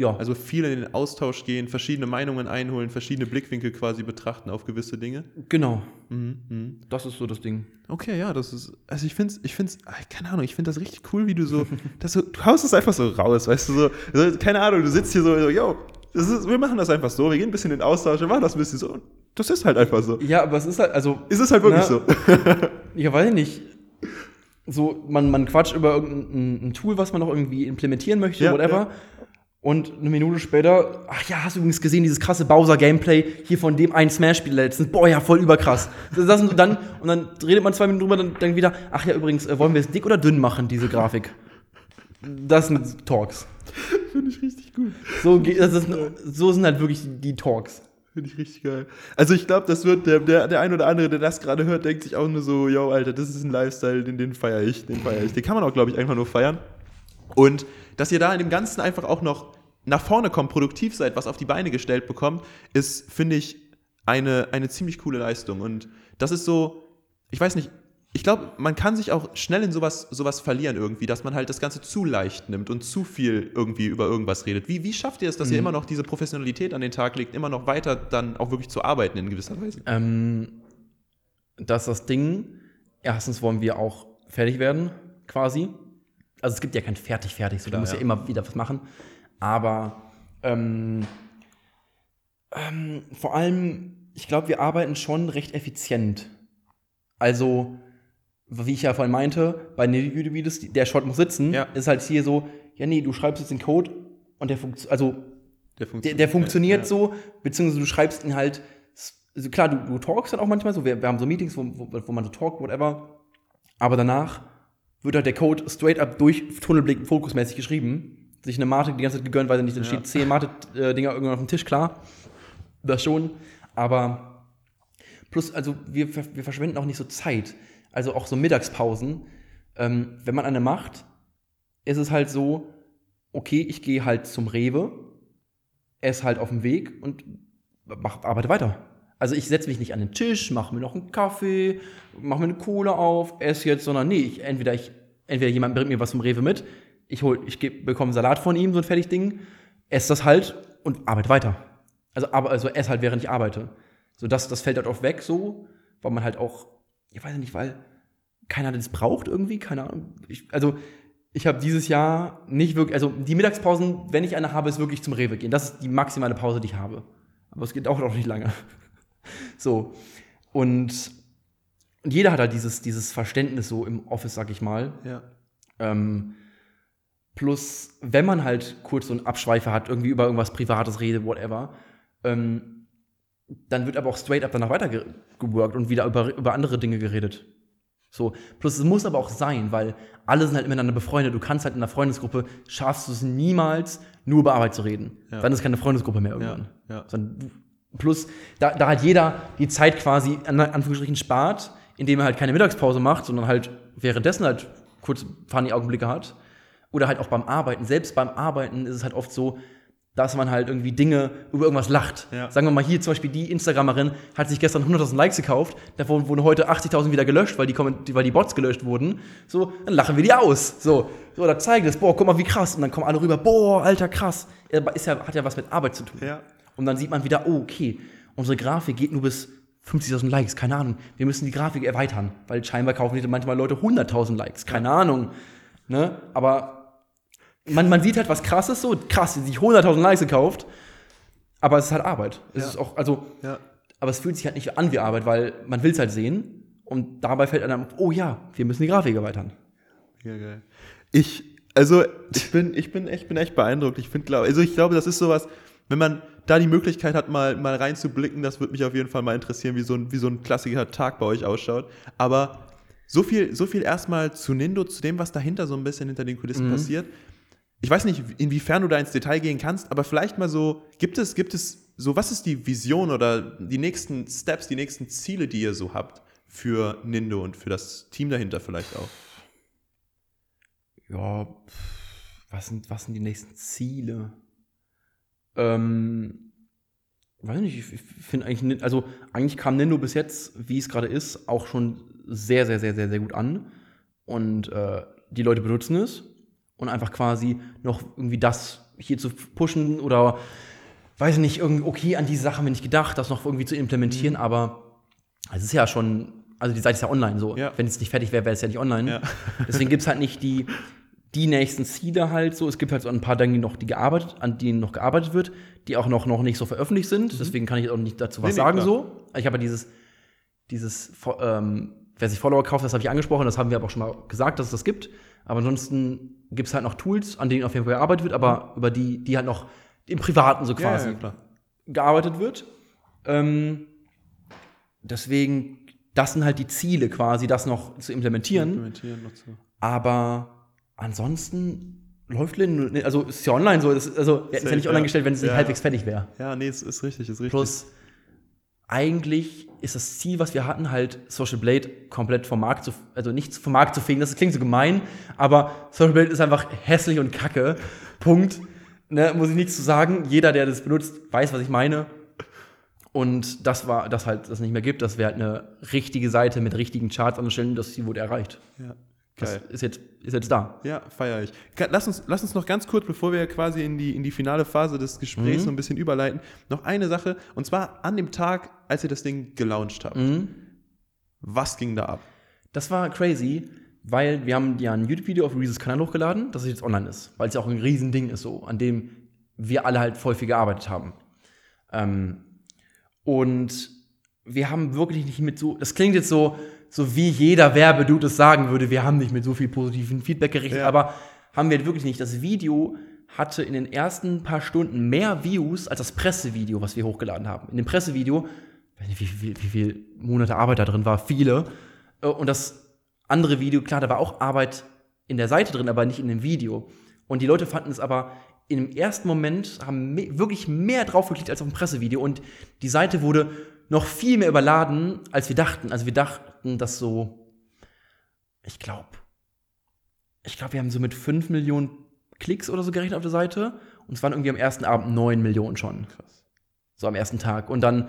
Ja, Also viel in den Austausch gehen, verschiedene Meinungen einholen, verschiedene Blickwinkel quasi betrachten auf gewisse Dinge. genau. Mhm. Mhm. Das ist so das Ding. Okay, ja, das ist, also ich finde es, ich finde keine Ahnung, ich finde das richtig cool, wie du so, das so, du haust es einfach so raus, weißt du, so, so keine Ahnung, du sitzt hier so, so yo, ist, wir machen das einfach so, wir gehen ein bisschen in den Austausch, wir machen das ein bisschen so, das ist halt einfach so. Ja, aber es ist halt, also Ist es halt wirklich Na, so. Ja, weiß ich nicht. So, man, man quatscht über irgendein ein Tool, was man noch irgendwie implementieren möchte, Ja, whatever. ja. Und eine Minute später, ach ja, hast du übrigens gesehen, dieses krasse Bowser-Gameplay hier von dem einen Smash-Spiel letztens? Boah, ja, voll überkrass. Das, und, dann, und dann redet man zwei Minuten drüber, dann, dann wieder, ach ja, übrigens, äh, wollen wir es dick oder dünn machen, diese Grafik? Das sind Talks. Finde ich richtig gut. So, das ist, so sind halt wirklich die Talks. Finde ich richtig geil. Also ich glaube, das wird, der, der, der ein oder andere, der das gerade hört, denkt sich auch nur so, yo, Alter, das ist ein Lifestyle, den, den feiere ich, den feiere ich. Den kann man auch, glaube ich, einfach nur feiern. Und dass ihr da in dem Ganzen einfach auch noch nach vorne kommt, produktiv seid, was auf die Beine gestellt bekommt, ist, finde ich, eine, eine ziemlich coole Leistung. Und das ist so, ich weiß nicht, ich glaube, man kann sich auch schnell in sowas, sowas verlieren irgendwie, dass man halt das Ganze zu leicht nimmt und zu viel irgendwie über irgendwas redet. Wie, wie schafft ihr es, dass ihr immer noch diese Professionalität an den Tag legt, immer noch weiter dann auch wirklich zu arbeiten in gewisser Weise? Ähm, das ist das Ding. Erstens wollen wir auch fertig werden, quasi. Also es gibt ja kein fertig-fertig, so, du Klar, musst ja. ja. immer wieder was machen. Aber ähm, ähm, vor allem, ich glaube, wir arbeiten schon recht effizient. Also, wie ich ja vorhin meinte, bei den YouTube-Videos, der Shot muss sitzen, Ja. ist halt hier so, ja nee, du schreibst jetzt den Code und der funktioniert, also Der der, der funktioniert ja. so, beziehungsweise du schreibst ihn halt, also klar, du, du talkst dann auch manchmal so, wir, wir haben so Meetings, wo, wo, wo man so talkt, whatever, aber danach wird halt der Code straight up durch Tunnelblick fokusmäßig geschrieben, sich eine Mate die ganze Zeit gegönnt, weil er nicht, dann Ja. steht zehn Mate-Dinger irgendwann auf dem Tisch, klar, das schon, aber plus, also wir, wir verschwenden auch nicht so Zeit, also auch so Mittagspausen, ähm, wenn man eine macht, ist es halt so, okay, ich gehe halt zum Rewe, esse halt auf dem Weg und mach, arbeite weiter. Also ich setze mich nicht an den Tisch, mache mir noch einen Kaffee, mache mir eine Cola auf, esse jetzt, sondern nee, ich, entweder, ich, entweder jemand bringt mir was vom Rewe mit, ich, hol, ich bekomme Salat von ihm, so ein Fertigding, esse das halt und arbeite weiter. Also, aber, also esse halt, während ich arbeite. So, das, das fällt halt oft weg so, weil man halt auch, ich weiß nicht, weil keiner das braucht irgendwie, keine Ahnung. Ich, also ich habe dieses Jahr nicht wirklich, also die Mittagspausen, wenn ich eine habe, ist wirklich zum Rewe gehen. Das ist die maximale Pause, die ich habe. Aber es geht auch noch nicht lange. So. Und, und jeder hat halt dieses, dieses Verständnis so im Office, sag ich mal. Ja. Ähm, plus, wenn man halt kurz so einen Abschweifer hat, irgendwie über irgendwas Privates redet, whatever, ähm, dann wird aber auch straight up danach weitergeworkt und wieder über, über andere Dinge geredet. So, plus es muss aber auch sein, weil alle sind halt miteinander befreundet. Du kannst halt in einer Freundesgruppe, schaffst du es niemals, nur über Arbeit zu reden. Ja. Dann ist keine Freundesgruppe mehr irgendwann. Ja, ja. Sondern, plus, da, da hat jeder die Zeit quasi, an Anführungsstrichen, spart, indem er halt keine Mittagspause macht, sondern halt währenddessen halt kurz funny Augenblicke hat. Oder halt auch beim Arbeiten. Selbst beim Arbeiten ist es halt oft so, dass man halt irgendwie Dinge über irgendwas lacht. Ja. Sagen wir mal hier zum Beispiel die Instagramerin hat sich gestern 100.000 Likes gekauft, davon wurden heute 80.000 wieder gelöscht, weil die, weil die Bots gelöscht wurden. So, dann lachen wir die aus. So, so da zeigen das, boah, guck mal wie krass. Und dann kommen alle rüber, boah, alter krass. Aber Ist ja, hat ja was mit Arbeit zu tun. Ja. Und dann sieht man wieder, oh, okay, unsere Grafik geht nur bis 50.000 Likes, keine Ahnung. Wir müssen die Grafik erweitern, weil scheinbar kaufen die manchmal Leute 100.000 Likes, keine Ahnung. Ne? Aber man, man sieht halt was krasses so, krass, die sich 100.000 Likes gekauft, Aber es ist halt Arbeit. Es Ja. ist auch, also, Ja. aber es fühlt sich halt nicht an wie Arbeit, weil man will es halt sehen. Und dabei fällt einem, oh ja, wir müssen die Grafik erweitern. Ja, geil. Ich, also, ich bin, ich bin echt, bin echt beeindruckt. Ich finde, glaub, also ich glaube, das ist sowas, wenn man da die Möglichkeit hat, mal, mal reinzublicken, das würde mich auf jeden Fall mal interessieren, wie so ein, wie so ein klassischer Tag bei euch ausschaut. Aber so viel, so viel erstmal zu Nindo, zu dem, was dahinter so ein bisschen hinter den Kulissen Mhm. passiert. Ich weiß nicht, inwiefern du da ins Detail gehen kannst, aber vielleicht mal so, gibt es, gibt es so, was ist die Vision oder die nächsten Steps, die nächsten Ziele, die ihr so habt für Nindo und für das Team dahinter vielleicht auch? Ja, was sind, was sind die nächsten Ziele? Ähm, weiß nicht, ich, ich finde eigentlich, also eigentlich kam Nintendo bis jetzt, wie es gerade ist, auch schon sehr, sehr, sehr, sehr, sehr gut an. Und äh, die Leute benutzen es und einfach quasi noch irgendwie das hier zu pushen oder weiß ich nicht, irgendwie, okay, an diese Sache haben wir nicht gedacht, das noch irgendwie zu implementieren, aber es ist ja schon, also die Seite ist ja online so. Ja. Wenn es nicht fertig wäre, wäre es ja nicht online. Ja. Deswegen gibt es halt nicht die, die nächsten Ziele halt so. Es gibt halt so ein paar Dinge, die noch, die gearbeitet, an denen noch gearbeitet wird, die auch noch, noch nicht so veröffentlicht sind. Deswegen kann ich auch nicht dazu was Mhm. Nee, nee, sagen klar. so. Ich habe ja dieses, dieses, ähm, wer sich Follower kauft, das habe ich angesprochen, das haben wir aber auch schon mal gesagt, dass es das gibt. Aber ansonsten gibt es halt noch Tools, an denen auf jeden Fall gearbeitet wird, aber über die, die halt noch im Privaten so quasi Mhm. ja, klar. gearbeitet wird. Ähm, deswegen, das sind halt die Ziele quasi, das noch zu implementieren. Implementieren noch zu. Aber ansonsten läuft Lin, also ist ja online so, ist- also wir hätten es ja nicht online ja. gestellt, wenn es nicht Ja. halbwegs fertig wäre. Ja, nee, es ist richtig, ist richtig. Plus, eigentlich ist das Ziel, was wir hatten, halt Social Blade komplett vom Markt zu, also nicht vom Markt zu fegen, das klingt so gemein, aber Social Blade ist einfach hässlich und kacke. Punkt. Ne, muss ich nichts zu sagen. Jeder, der das benutzt, weiß, was ich meine. Und das war, das halt, das nicht mehr gibt, das wäre halt eine richtige Seite mit richtigen Charts an der Stelle, das Ziel wurde erreicht. ja, Das geil. ist jetzt, ist jetzt da. Ja, feiere ich. Lass uns, lass uns noch ganz kurz, bevor wir quasi in die, in die finale Phase des Gesprächs Mhm. so ein bisschen überleiten, noch eine Sache. Und zwar an dem Tag, als ihr das Ding gelauncht habt. Mhm. Was ging da ab? Das war crazy, weil wir haben ja ein YouTube-Video auf Reese's Kanal hochgeladen, das jetzt online ist, weil es ja auch ein Riesending ist, so, an dem wir alle halt voll viel gearbeitet haben. Ähm, und wir haben wirklich nicht mit so, das klingt jetzt so, so wie jeder Werbedude es sagen würde, wir haben nicht mit so viel positiven Feedback gerichtet, Ja. aber haben wir wirklich nicht. Das Video hatte in den ersten paar Stunden mehr Views als das Pressevideo, was wir hochgeladen haben. In dem Pressevideo, ich weiß nicht, wie, wie, wie viele Monate Arbeit da drin war, viele. Äh, Und das andere Video, klar, da war auch Arbeit in der Seite drin, aber nicht in dem Video. Und die Leute fanden es aber im ersten Moment, haben wirklich mehr drauf geklickt als auf dem Pressevideo. Und die Seite wurde noch viel mehr überladen, als wir dachten. Also wir dachten, dass so, ich glaube, ich glaube, wir haben so mit 5 Millionen Klicks oder so gerechnet auf der Seite. Und es waren irgendwie am ersten Abend 9 Millionen schon. Krass. So am ersten Tag. Und dann,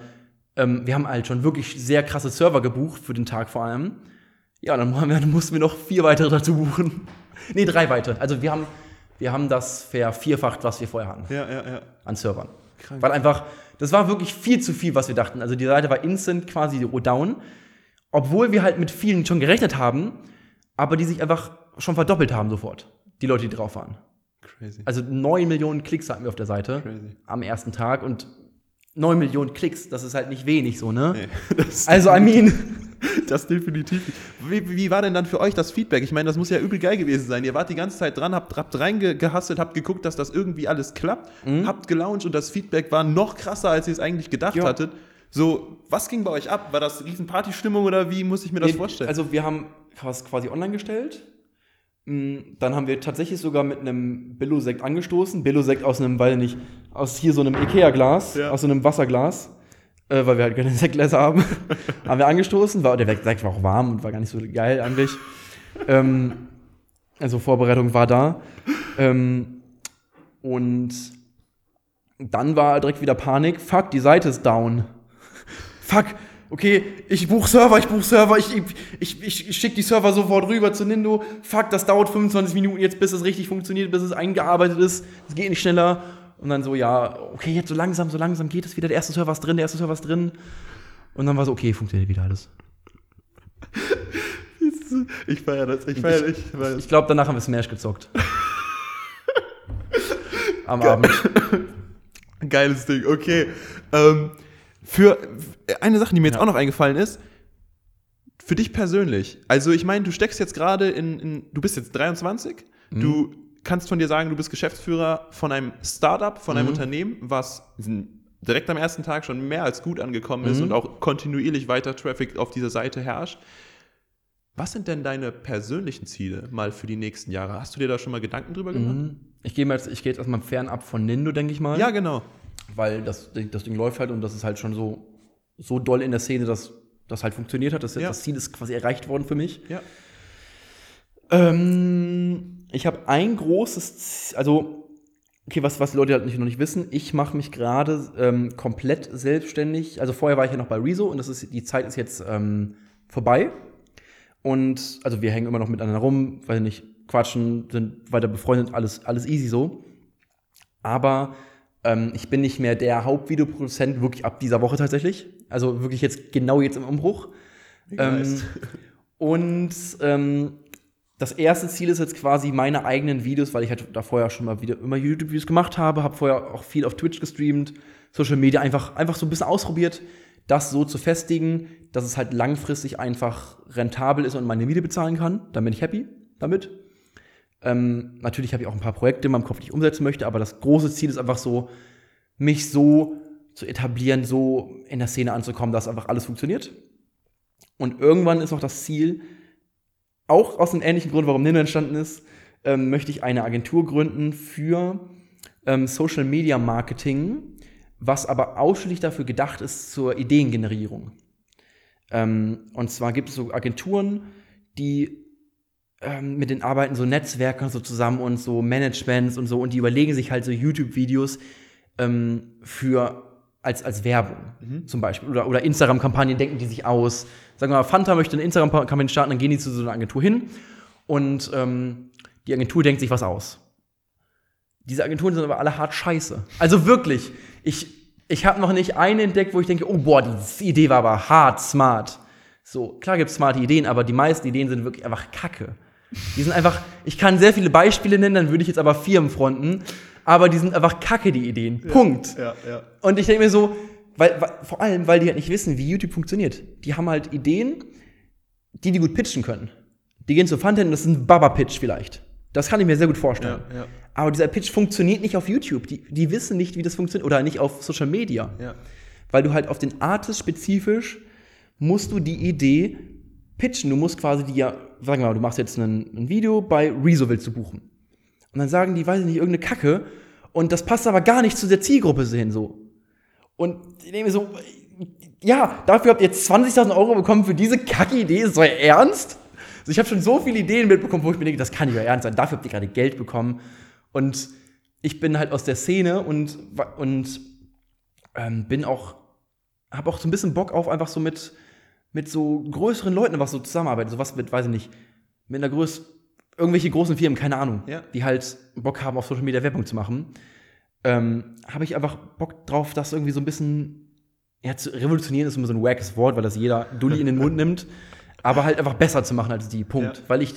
ähm, wir haben halt schon wirklich sehr krasse Server gebucht für den Tag vor allem. Ja, dann, wir, dann mussten wir noch vier weitere dazu buchen. nee, drei weitere. Also wir haben, wir haben das vervierfacht, was wir vorher hatten Ja, ja, ja. an Servern. Krank. Weil einfach, das war wirklich viel zu viel, was wir dachten. Also die Seite war instant quasi down, obwohl wir halt mit vielen schon gerechnet haben, aber die sich einfach schon verdoppelt haben sofort, die Leute, die drauf waren. Crazy. Also 9 Millionen Klicks hatten wir auf der Seite Crazy. am ersten Tag und 9 Millionen Klicks, das ist halt nicht wenig so, ne? Nee, Also, I mean, das definitiv. nicht. Wie, wie war denn dann für euch das Feedback? Ich meine, das muss ja übel geil gewesen sein. Ihr wart die ganze Zeit dran, habt, habt reingehasselt, habt geguckt, dass das irgendwie alles klappt, habt gelauncht und das Feedback war noch krasser, als ihr es eigentlich gedacht Ja. hattet. So, was ging bei euch ab? War das riesen Partystimmung oder wie muss ich mir das Nee, vorstellen? Also wir haben was quasi online gestellt. Mm, Dann haben wir tatsächlich sogar mit einem Billo-Sekt angestoßen. Billo-Sekt aus einem, ich nicht, aus hier so einem Ikea-Glas, Ja. aus so einem Wasserglas, äh, weil wir halt keine Sektgläser haben. haben wir angestoßen. War, der Sekt war auch warm und war gar nicht so geil eigentlich. ähm, also Vorbereitung war da. Ähm, und dann war direkt wieder Panik. Fuck, die Seite ist down fuck, okay, ich buch Server, ich buch Server, ich, ich, ich, ich schicke die Server sofort rüber zu Nindo. Fuck, das dauert 25 Minuten jetzt, bis es richtig funktioniert, bis es eingearbeitet ist. Es geht nicht schneller. Und dann so, ja, okay, jetzt so langsam, so langsam geht es wieder. Der erste Server ist drin, der erste Server ist drin. Und dann war so, okay, funktioniert wieder alles. ich feiere das, ich feiere ich, feier Ich glaube, danach haben wir Smash gezockt. Am Abend. Geiles Ding, okay. Ähm, für eine Sache, die mir jetzt Ja. auch noch eingefallen ist, für dich persönlich, also ich meine, du steckst jetzt gerade in, in, du bist jetzt 23, Mhm. du kannst von dir sagen, du bist Geschäftsführer von einem Startup, von einem Mhm. Unternehmen, was direkt am ersten Tag schon mehr als gut angekommen ist Mhm. und auch kontinuierlich weiter Traffic auf dieser Seite herrscht. Was sind denn deine persönlichen Ziele mal für die nächsten Jahre? Hast du dir da schon mal Gedanken drüber gemacht? Mhm. Ich gehe jetzt, ich gehe jetzt erstmal fernab von Nindo, denke ich mal. Ja, genau. weil das, das Ding läuft halt und das ist halt schon so, so doll in der Szene, dass das halt funktioniert hat. Das, Ja. das Ziel ist quasi erreicht worden für mich. Ja. Ähm, ich habe ein großes, Z- also, okay, was, was die Leute halt nicht, noch nicht wissen, ich mache mich gerade ähm, komplett selbstständig. Also vorher war ich ja noch bei Rezo und das ist, die Zeit ist jetzt ähm, vorbei. Und also wir hängen immer noch miteinander rum, weil nicht quatschen, sind weiter befreundet, alles, alles easy so. Aber ähm, ich bin nicht mehr der Hauptvideoproduzent, wirklich ab dieser Woche tatsächlich. Also wirklich jetzt genau jetzt im Umbruch. Ähm, und ähm, das erste Ziel ist jetzt quasi meine eigenen Videos, weil ich halt da vorher schon mal wieder immer YouTube-Videos gemacht habe, habe vorher auch viel auf Twitch gestreamt, Social Media einfach, einfach so ein bisschen ausprobiert, das so zu festigen, dass es halt langfristig einfach rentabel ist und meine Miete bezahlen kann. Dann bin ich happy damit. Ähm, natürlich habe ich auch ein paar Projekte in meinem Kopf, die ich umsetzen möchte, aber das große Ziel ist einfach so, mich so zu etablieren, so in der Szene anzukommen, dass einfach alles funktioniert. Und irgendwann ist noch das Ziel, auch aus einem ähnlichen Grund, warum Nino entstanden ist, ähm, möchte ich eine Agentur gründen für ähm, Social Media Marketing, was aber ausschließlich dafür gedacht ist zur Ideengenerierung. Ähm, und zwar gibt es so Agenturen, die ähm, mit den arbeiten so Netzwerkern so zusammen und so Managements und so und die überlegen sich halt so YouTube-Videos ähm, für als, als Werbung zum Beispiel oder, oder Instagram-Kampagnen denken die sich aus. Sagen wir mal, Fanta möchte eine Instagram-Kampagne starten, dann gehen die zu so einer Agentur hin und ähm, die Agentur denkt sich was aus. Diese Agenturen sind aber alle hart scheiße. Also wirklich, ich, ich habe noch nicht eine entdeckt, wo ich denke, oh boah, die Idee war aber hart smart. So, klar gibt es smarte Ideen, aber die meisten Ideen sind wirklich einfach Kacke. Die sind einfach, ich kann sehr viele Beispiele nennen, dann würde ich jetzt aber Firmen fronten, aber die sind einfach Kacke, die Ideen. Punkt. Ja, ja. Und ich denke mir so, weil, weil, vor allem, weil die halt nicht wissen, wie YouTube funktioniert. Die haben halt Ideen, die die gut pitchen können. Die gehen zu Frontend und das ist ein Baba-Pitch vielleicht. Das kann ich mir sehr gut vorstellen. Ja, ja. Aber dieser Pitch funktioniert nicht auf YouTube. Die, die wissen nicht, wie das funktioniert. Oder nicht auf Social Media. Ja. Weil du halt auf den Artist spezifisch musst du die Idee pitchen. Du musst quasi die ja, sagen wir mal, du machst jetzt ein, ein Video, bei Rezo willst du buchen. Und dann sagen die, weiß ich nicht, irgendeine Kacke. Und das passt aber gar nicht zu der Zielgruppe hin so. Und ich mir so, ja, dafür habt ihr jetzt 20.000 Euro bekommen für diese Kacke-Idee. Ist das euer Ernst? Also ich habe schon so viele Ideen mitbekommen, wo ich mir denke, das kann nicht euer Ernst sein. Dafür habt ihr gerade Geld bekommen. Und ich bin halt aus der Szene und, und ähm, bin auch, habe auch so ein bisschen Bock auf einfach so mit, mit so größeren Leuten was so zusammenarbeiten. Sowas mit, weiß ich nicht, mit einer größ irgendwelche großen Firmen, keine Ahnung, Ja. die halt Bock haben, auf Social Media Werbung zu machen. Ähm, habe ich einfach Bock drauf, das irgendwie so ein bisschen ja, zu revolutionieren ist immer so ein wackes Wort, weil das jeder Dulli in den Mund nimmt, aber halt einfach besser zu machen als die. Punkt. Ja. Weil ich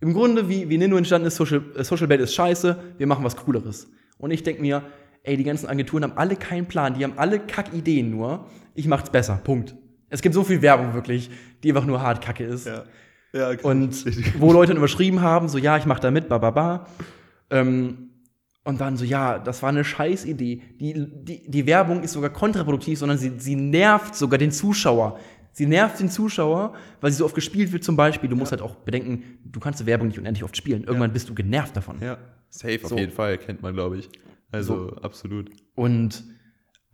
im Grunde, wie, wie Nino entstanden ist, Social, äh, Social Bait ist scheiße, wir machen was Cooleres. Und ich denke mir, ey, die ganzen Agenturen haben alle keinen Plan, die haben alle Kackideen nur. Ich mach's besser. Punkt. Es gibt so viel Werbung wirklich, die einfach nur hart kacke ist. Ja. Ja, okay. Und wo Leute dann überschrieben haben, so, ja, ich mach da mit, ba, ba, ba. Ähm, und dann so, ja, das war eine Scheißidee. Die, die, die Werbung ist sogar kontraproduktiv, sondern sie, sie nervt sogar den Zuschauer. Sie nervt den Zuschauer, weil sie so oft gespielt wird zum Beispiel. Du musst halt auch bedenken, du kannst die Werbung nicht unendlich oft spielen. Irgendwann bist du genervt davon. ja. Safe auf So. jeden Fall, kennt man, glaube ich. Also, absolut. Und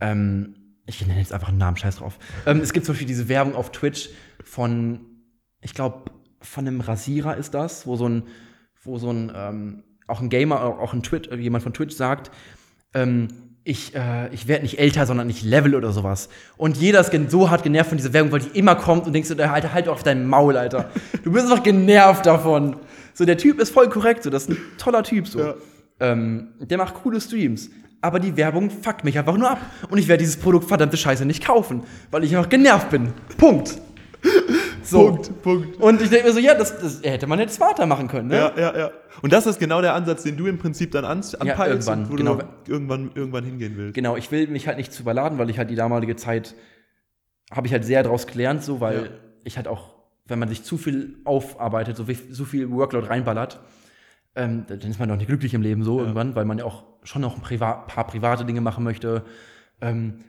ähm, ich nenne jetzt einfach einen Namen, scheiß drauf. Ähm, es gibt zum Beispiel diese Werbung auf Twitch von, ich glaube, von einem Rasierer ist das, wo so ein, wo so ein, ähm, auch ein Gamer, auch ein Twitch, äh, jemand von Twitch sagt, ähm, ich, äh, ich werde nicht älter, sondern ich level oder sowas. Und jeder ist so hart genervt von dieser Werbung, weil die immer kommt und denkst du, Alter, halt doch auf dein Maul, Alter. Du bist einfach genervt davon. So, der Typ ist voll korrekt, so, das ist ein toller Typ, so. Ja. Ähm, der macht coole Streams. Aber die Werbung fuckt mich einfach nur ab. Und ich werde dieses Produkt verdammte Scheiße nicht kaufen, weil ich einfach genervt bin. Punkt. So. Punkt, Punkt. Und ich denke mir so, ja, das, das hätte man jetzt smarter machen können, ne? Ja, ja, ja. Und das ist genau der Ansatz, den du im Prinzip dann an, anpeilst, irgendwann, und wo genau. du irgendwann, irgendwann hingehen willst. Genau, ich will mich halt nicht zu überladen, weil ich halt die damalige Zeit habe ich halt sehr daraus gelernt, so, weil Ja. ich halt auch, wenn man sich zu viel aufarbeitet, so viel, so viel Workload reinballert, ähm, dann ist man doch nicht glücklich im Leben so irgendwann, weil man ja auch schon noch ein Priva paar private Dinge machen möchte, ähm,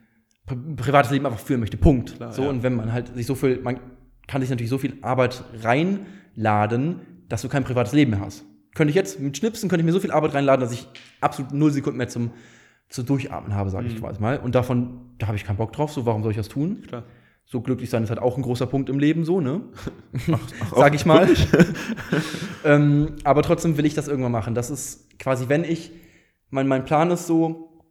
pri privates Leben einfach führen möchte. Punkt. so, ja. und wenn man halt sich so viel, man kann sich natürlich so viel Arbeit reinladen, dass du kein privates Leben mehr hast. Könnte ich jetzt mit Schnipsen könnte ich mir so viel Arbeit reinladen, dass ich absolut null Sekunden mehr zum zu durchatmen habe, sage ich quasi mal. Und davon, da habe ich keinen Bock drauf. So, warum soll ich das tun? Klar. So glücklich sein ist halt auch ein großer Punkt im Leben, so, ne? Sag ich mal. ähm, aber trotzdem will ich das irgendwann machen. Das ist quasi, wenn ich, mein, mein Plan ist so,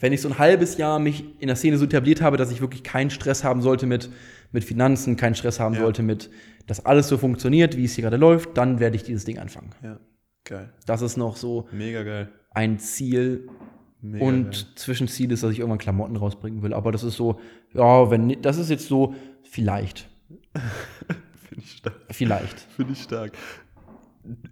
wenn ich so ein halbes Jahr mich in der Szene so etabliert habe, dass ich wirklich keinen Stress haben sollte mit, mit Finanzen, keinen Stress haben Ja. sollte mit, dass alles so funktioniert, wie es hier gerade läuft, dann werde ich dieses Ding anfangen. Ja, geil. Das ist noch so Mega geil. ein Ziel, Mega und geil. Zwischenziel ist, dass ich irgendwann Klamotten rausbringen will. Aber das ist so, ja, wenn das ist jetzt so, vielleicht. Finde ich stark. Vielleicht. Finde ich stark.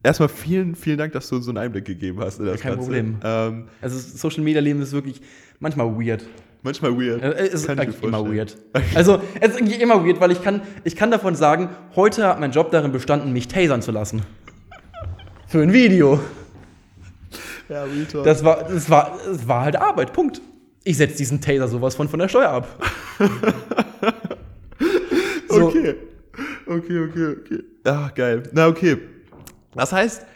Erstmal vielen, vielen Dank, dass du uns so einen Einblick gegeben hast in das Kein Ganze. Problem. Ähm, Also Social Media Leben ist wirklich manchmal weird. Manchmal weird. Es ist Kann mir eigentlich immer weird. Also es ist eigentlich immer weird, weil ich kann, ich kann davon sagen, heute hat mein Job darin bestanden, mich tasern zu lassen. Für ein Video. Ja, Real Talk. Das war, das war, das war halt Arbeit. Punkt. Ich setze diesen Taser sowas von von der Steuer ab. So. Okay. Okay, okay, okay. Ah, geil. Na, okay. Das heißt,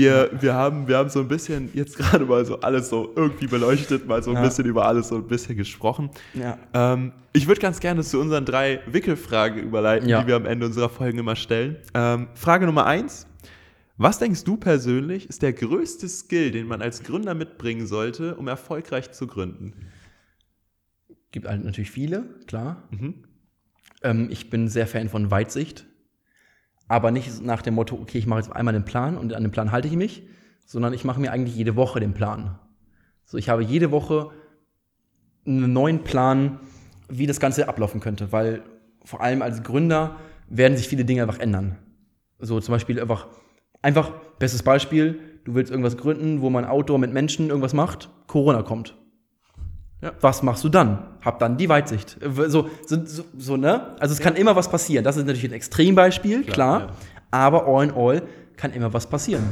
wir, wir, haben, wir haben so ein bisschen jetzt gerade mal so alles so irgendwie beleuchtet, mal so ein Ja. bisschen über alles so ein bisschen gesprochen. Ja. Ähm, ich würde ganz gerne zu unseren drei Wickelfragen überleiten, Ja. die wir am Ende unserer Folgen immer stellen. Ähm, Frage Nummer eins. Was denkst du persönlich ist der größte Skill, den man als Gründer mitbringen sollte, um erfolgreich zu gründen? Gibt halt natürlich viele, klar. Mhm. Ähm, ich bin sehr Fan von Weitsicht. Aber nicht nach dem Motto, okay, ich mache jetzt einmal den Plan und an den Plan halte ich mich, sondern ich mache mir eigentlich jede Woche den Plan. So, ich habe jede Woche einen neuen Plan, wie das Ganze ablaufen könnte, weil vor allem als Gründer werden sich viele Dinge einfach ändern. So zum Beispiel einfach, einfach, bestes Beispiel, du willst irgendwas gründen, wo man Outdoor mit Menschen irgendwas macht, Corona kommt. Ja. Was machst du dann? Hab dann die Weitsicht. So, so, so, so ne? Also es kann immer was passieren. Das ist natürlich ein Extrembeispiel, klar. ja. Aber all in all kann immer was passieren.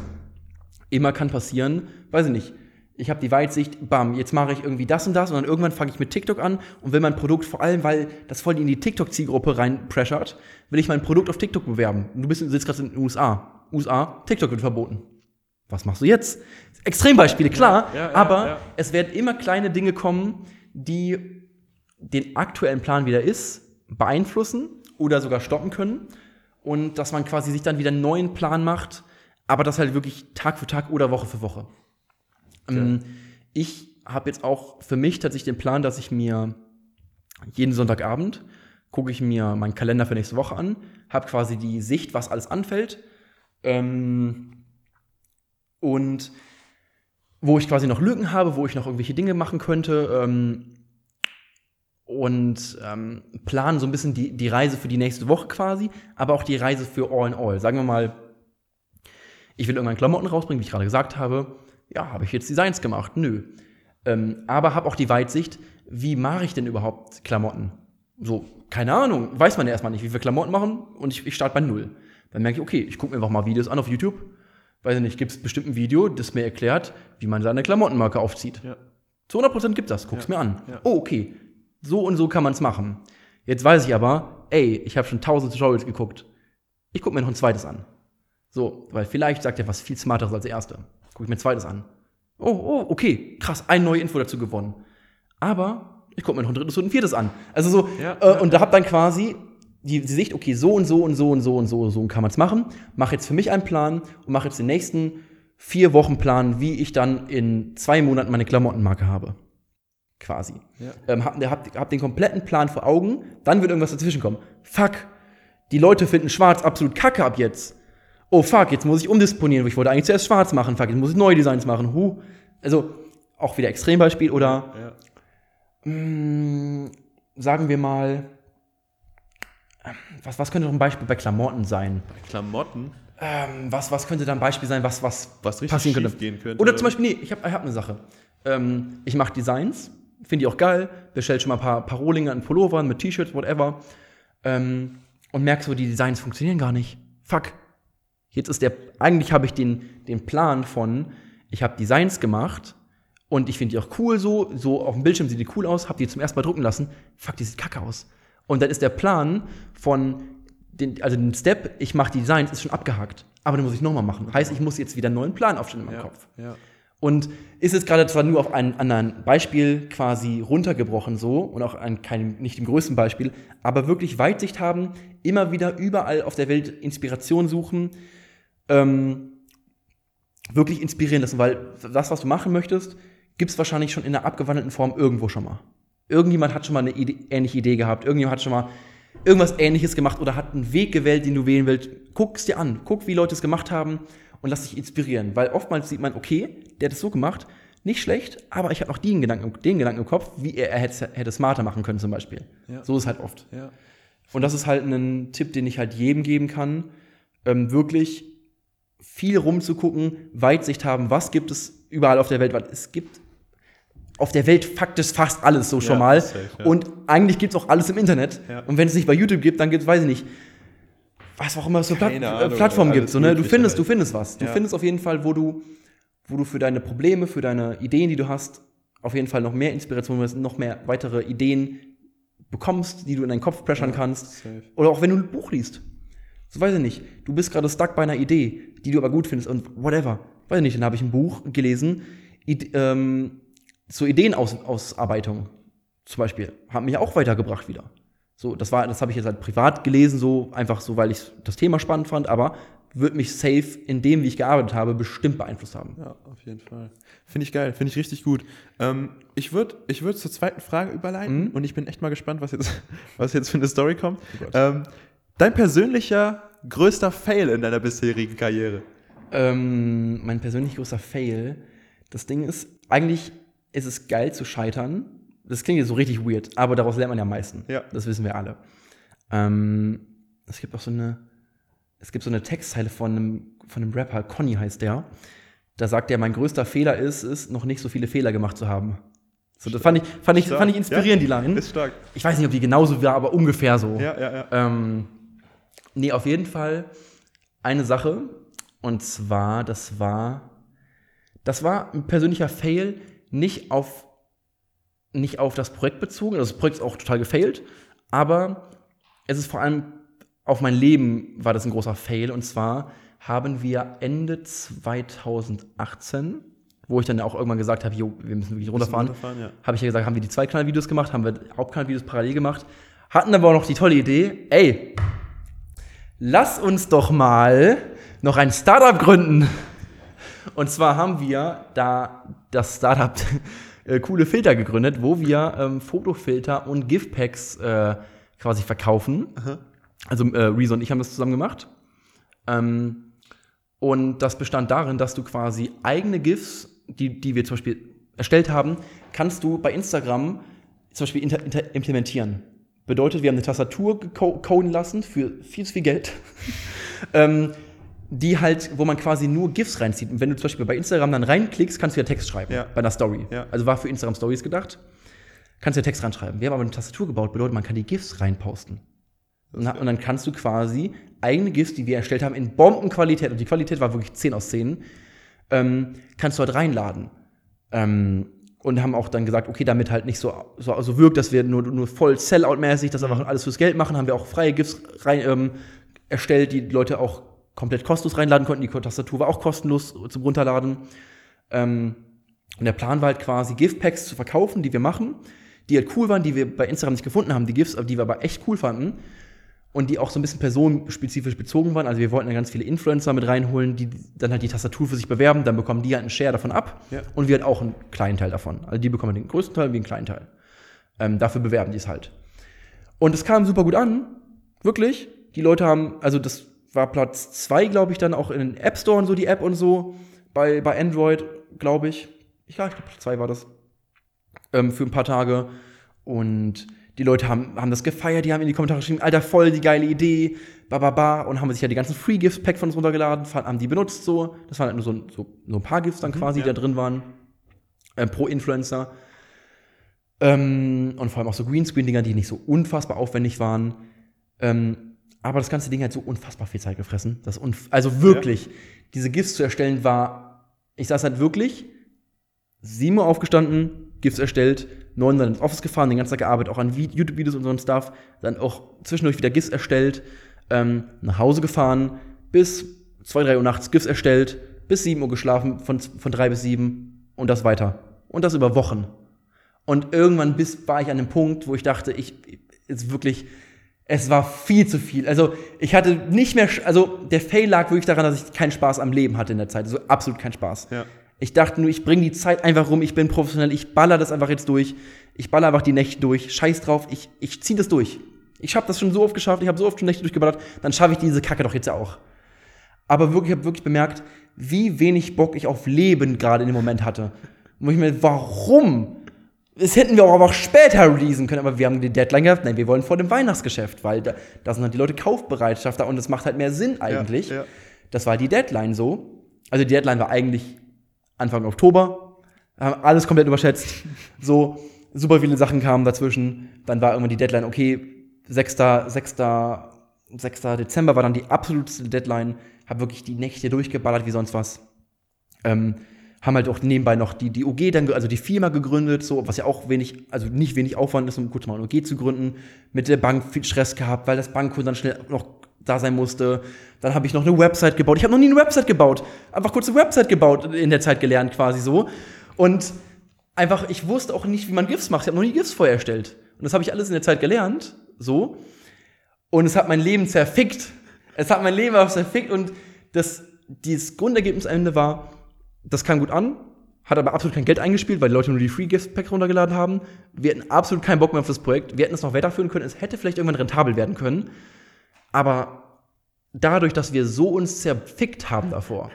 Immer kann passieren, weiß ich nicht. Ich habe die Weitsicht, bam, jetzt mache ich irgendwie das und das und dann irgendwann fange ich mit TikTok an und will mein Produkt, vor allem weil das voll in die TikTok-Zielgruppe reinpressert, will ich mein Produkt auf TikTok bewerben. Und du bist, du sitzt gerade in den USA. USA, TikTok wird verboten. Was machst du jetzt? Extrembeispiele, klar, Ja, ja, aber ja. es werden immer kleine Dinge kommen, die den aktuellen Plan wieder ist, beeinflussen oder sogar stoppen können. Und dass man quasi sich dann wieder einen neuen Plan macht, aber das halt wirklich Tag für Tag oder Woche für Woche. Ähm, Ich habe jetzt auch für mich tatsächlich den Plan, dass ich mir jeden Sonntagabend gucke ich mir meinen Kalender für nächste Woche an, habe quasi die Sicht, was alles anfällt. Ähm, und wo ich quasi noch Lücken habe, wo ich noch irgendwelche Dinge machen könnte. Ähm, und ähm, planen so ein bisschen die, die Reise für die nächste Woche quasi, aber auch die Reise für All in All. Sagen wir mal, ich will irgendwann Klamotten rausbringen, wie ich gerade gesagt habe. Ja, habe ich jetzt Designs gemacht? Nö. Ähm, aber habe auch die Weitsicht, wie mache ich denn überhaupt Klamotten? So, keine Ahnung, weiß man ja erstmal nicht, wie wir Klamotten machen und ich, ich starte bei Null. Dann merke ich, okay, ich gucke mir einfach mal Videos an auf YouTube. Weiß ich nicht, gibt es bestimmt ein Video, das mir erklärt, wie man seine Klamottenmarke aufzieht. Ja. Zu 100% gibt das, guck's Ja. mir an. Ja. Oh, okay, so und so kann man es machen. Jetzt weiß ich aber, ey, ich habe schon tausend Tutorials geguckt. Ich gucke mir noch ein zweites an. So, weil vielleicht sagt er was viel smarteres als der erste. Gucke ich mir ein zweites an. Oh, oh, okay, krass, eine neue Info dazu gewonnen. Aber ich gucke mir noch ein drittes und ein viertes an. Also so, Ja, äh, und da hab dann quasi die, die Sicht, okay, so und so und so und so und so und so kann man es machen. Mach jetzt für mich einen Plan und mache jetzt den nächsten vier Wochen Plan, wie ich dann in zwei Monaten meine Klamottenmarke habe. Quasi. Ja. Ähm, hab, hab, hab den kompletten Plan vor Augen, dann wird irgendwas dazwischen kommen. Fuck, die Leute finden schwarz absolut kacke ab jetzt. Oh fuck, jetzt muss ich umdisponieren. Ich wollte eigentlich zuerst schwarz machen. Fuck, jetzt muss ich neue Designs machen. Huh. Also auch wieder Extrembeispiel oder Ja. mh, sagen wir mal, was, was könnte doch ein Beispiel bei Klamotten sein? Klamotten, Ähm, was, was könnte da ein Beispiel sein, was, was, was richtig passieren könnte? gehen könnte. Oder zum Beispiel, nee, ich habe ich hab eine Sache. Ähm, ich mache Designs, finde ich auch geil, bestell schon mal ein paar, paar Rohlinge an Pullovern mit T-Shirts, whatever. Ähm, und merk so, die Designs funktionieren gar nicht. Fuck. Jetzt ist der, eigentlich habe ich den, den Plan von, ich habe Designs gemacht und ich finde die auch cool so, so auf dem Bildschirm sieht die cool aus, habe die zum ersten Mal drucken lassen. Fuck, die sieht kacke aus. Und dann ist der Plan von, den, also den Step, ich mache die Designs, ist schon abgehakt. Aber den muss ich nochmal machen. Heißt, ich muss jetzt wieder einen neuen Plan aufstellen in meinem ja, Kopf. ja. Und ist jetzt gerade zwar nur auf ein anderen Beispiel quasi runtergebrochen so und auch an keinem, nicht dem größten Beispiel, aber wirklich Weitsicht haben, immer wieder überall auf der Welt Inspiration suchen, ähm, wirklich inspirieren lassen, weil das, was du machen möchtest, gibt es wahrscheinlich schon in einer abgewandelten Form irgendwo schon mal. Irgendjemand hat schon mal eine Idee, ähnliche Idee gehabt, irgendjemand hat schon mal irgendwas ähnliches gemacht oder hat einen Weg gewählt, den du wählen willst. Guck es dir an, guck, wie Leute es gemacht haben und lass dich inspirieren. Weil oftmals sieht man, okay, der hat es so gemacht, nicht schlecht, aber ich habe noch den Gedanken, den Gedanken im Kopf, wie er, er hätte, hätte smarter machen können zum Beispiel. Ja. So ist es halt oft. ja. Und das ist halt ein Tipp, den ich halt jedem geben kann, ähm, wirklich viel rumzugucken, Weitsicht haben, was gibt es überall auf der Welt, weil es gibt auf der Welt faktisch fast alles so schon Ja, mal. safe, ja. Und eigentlich gibt es auch alles im Internet. Ja. Und wenn es nicht bei YouTube gibt, dann gibt es, weiß ich nicht, was auch immer es für Platt Keine äh, Ahnung, Plattformen gibt. So, ne? Du findest, halt. du findest was. Du findest auf jeden Fall, wo du, wo du für deine Probleme, für deine Ideen, die du hast, auf jeden Fall noch mehr Inspiration, noch mehr weitere Ideen bekommst, die du in deinen Kopf pressern kannst. safe. Oder auch wenn du ein Buch liest. So weiß ich nicht. Du bist gerade stuck bei einer Idee, die du aber gut findest und whatever. Weiß ich nicht, dann habe ich ein Buch gelesen, Id ähm, zur Ideenausarbeitung zum Beispiel. Hat mich auch weitergebracht wieder. So, das war, das habe ich jetzt halt privat gelesen, so einfach so, weil ich das Thema spannend fand, aber wird mich safe in dem, wie ich gearbeitet habe, bestimmt beeinflusst haben. Ja, auf jeden Fall. Finde ich geil, finde ich richtig gut. Ähm, ich würde ich würd zur zweiten Frage überleiten Mhm. und ich bin echt mal gespannt, was jetzt, was jetzt für eine Story kommt. Gott. ähm, dein persönlicher größter Fail in deiner bisherigen Karriere? Ähm, mein persönlich größter Fail. Das Ding ist, eigentlich ist es geil zu scheitern. Das klingt jetzt so richtig weird, aber daraus lernt man ja am meisten. Ja. Das wissen wir alle. Ähm, es gibt auch so eine, es gibt so eine Textzeile von einem, von einem Rapper, Conny heißt der. Da sagt er, mein größter Fehler ist, ist, noch nicht so viele Fehler gemacht zu haben. So, das fand ich, fand ich, Stark. fand ich inspirierend, Ja, die Line. Ist stark. Ich weiß nicht, ob die genauso war, aber ungefähr so. Ja, ja, ja. Ähm, nee, auf jeden Fall eine Sache. Und zwar, das war, das war ein persönlicher Fail, nicht auf, nicht auf das Projekt bezogen. Also das Projekt ist auch total gefailt, aber es ist vor allem auf mein Leben war das ein großer Fail. Und zwar haben wir Ende 2018, wo ich dann auch irgendwann gesagt habe, jo, wir müssen wirklich runterfahren, runterfahren, ja. habe ich ja gesagt, haben wir die Zweikanalvideos gemacht, haben wir Hauptkanalvideos parallel gemacht, hatten aber auch noch die tolle Idee, ey, lass uns doch mal noch ein Startup gründen. Und zwar haben wir da das Startup äh, coole Filter gegründet, wo wir ähm, Fotofilter und Giftpacks äh, quasi verkaufen. Also äh, Rezo und ich haben das zusammen gemacht. Ähm, und das bestand darin, dass du quasi eigene GIFs, die, die wir zum Beispiel erstellt haben, kannst du bei Instagram zum Beispiel inter, inter, implementieren. Bedeutet, wir haben eine Tastatur coden lassen für viel zu viel Geld. ähm, die halt, wo man quasi nur GIFs reinzieht. Und wenn du zum Beispiel bei Instagram dann reinklickst, kannst du ja Text schreiben. Ja. Bei einer Story. Ja. Also war für Instagram Stories gedacht. Kannst du ja Text reinschreiben. Wir haben aber eine Tastatur gebaut, bedeutet, man kann die GIFs reinposten. Und, und dann kannst du quasi eigene GIFs, die wir erstellt haben, in Bombenqualität, und die Qualität war wirklich 10 aus 10, ähm, kannst du halt reinladen. Ähm, und haben auch dann gesagt, okay, damit halt nicht so, so, so wirkt, dass wir nur, nur voll Sellout-mäßig das einfach alles fürs Geld machen, haben wir auch freie GIFs rein, ähm, erstellt, die Leute auch komplett kostenlos reinladen konnten. Die Tastatur war auch kostenlos zum Runterladen. Ähm, und der Plan war halt quasi, GIF-Packs zu verkaufen, die wir machen, die halt cool waren, die wir bei Instagram nicht gefunden haben, die GIFs, aber die wir aber echt cool fanden. Und die auch so ein bisschen personenspezifisch bezogen waren. Also wir wollten dann ganz viele Influencer mit reinholen, die dann halt die Tastatur für sich bewerben, dann bekommen die halt einen Share davon ab Ja. und wir halt auch einen kleinen Teil davon. Also die bekommen den größten Teil, wie einen kleinen Teil. Ähm, dafür bewerben die es halt. Und es kam super gut an, wirklich. Die Leute haben, also das war Platz zwei, glaube ich, dann auch in den App Store und so, die App und so, bei, bei Android, glaube ich. Ja, ich glaube, Platz zwei war das. Ähm, für ein paar Tage. Und Die Leute haben, haben das gefeiert, die haben in die Kommentare geschrieben, Alter, voll die geile Idee, ba, ba, ba, und haben sich ja die ganzen Free Gifts Pack von uns runtergeladen, haben die benutzt so. Das waren halt nur so, so, so ein paar Gifts dann quasi, die da drin waren. Ähm, pro Influencer. Ähm, und vor allem auch so Greenscreen-Dinger, die nicht so unfassbar aufwendig waren. Ähm, aber das ganze Ding hat so unfassbar viel Zeit gefressen. Das unf also wirklich, diese GIFs zu erstellen war, ich saß halt wirklich 7 Uhr aufgestanden, GIFs erstellt, 9 Uhr dann ins Office gefahren, den ganzen Tag gearbeitet, auch an Vi- YouTube-Videos und so ein Stuff, dann auch zwischendurch wieder GIFs erstellt, ähm, nach Hause gefahren, bis 2, 3 Uhr nachts GIFs erstellt, bis 7 Uhr geschlafen, von, von 3 bis 7 und das weiter. Und das über Wochen. Und irgendwann bis war ich an dem Punkt, wo ich dachte, ich ist wirklich, es war viel zu viel. Also ich hatte nicht mehr, also der Fail lag wirklich daran, dass ich keinen Spaß am Leben hatte in der Zeit. Also absolut keinen Spaß. Ja. Ich dachte nur, ich bringe die Zeit einfach rum, ich bin professionell, ich baller das einfach jetzt durch. Ich baller einfach die Nächte durch, scheiß drauf, ich, ich zieh das durch. Ich habe das schon so oft geschafft, ich habe so oft schon Nächte durchgeballert, dann schaffe ich diese Kacke doch jetzt ja auch. Aber wirklich, ich habe wirklich bemerkt, wie wenig Bock ich auf Leben gerade in dem Moment hatte. Wo ich mir, warum? Das hätten wir auch aber auch später releasen können, aber wir haben die Deadline gehabt. Nein, wir wollen vor dem Weihnachtsgeschäft, weil da, da sind halt die Leute Kaufbereitschaft da und das macht halt mehr Sinn eigentlich. ja. Das war die Deadline so. Also die Deadline war eigentlich Anfang Oktober. Haben alles komplett überschätzt. So, super viele Sachen kamen dazwischen. Dann war irgendwann die Deadline, okay, 6. 6. 6. Dezember war dann die absolute Deadline. Hab wirklich die Nächte durchgeballert wie sonst was. Ähm, haben halt auch nebenbei noch die, die OG dann, also die Firma gegründet, so, was ja auch wenig, also nicht wenig Aufwand ist, um kurz mal eine OG zu gründen. Mit der Bank viel Stress gehabt, weil das Bankkonto dann schnell noch da sein musste. Dann habe ich noch eine Website gebaut. Ich habe noch nie eine Website gebaut. Einfach kurz eine Website gebaut, in der Zeit gelernt quasi so. Und einfach, ich wusste auch nicht, wie man GIFs macht. Ich habe noch nie GIFs vorher erstellt. Und das habe ich alles in der Zeit gelernt, so. Und es hat mein Leben zerfickt. Es hat mein Leben auch zerfickt und das, dieses Grundergebnis am Ende war, das kam gut an, hat aber absolut kein Geld eingespielt, weil die Leute nur die Free Gift Packs runtergeladen haben. Wir hatten absolut keinen Bock mehr auf das Projekt. Wir hätten es noch weiterführen können. Es hätte vielleicht irgendwann rentabel werden können. Aber dadurch, dass wir so uns zerfickt haben davor,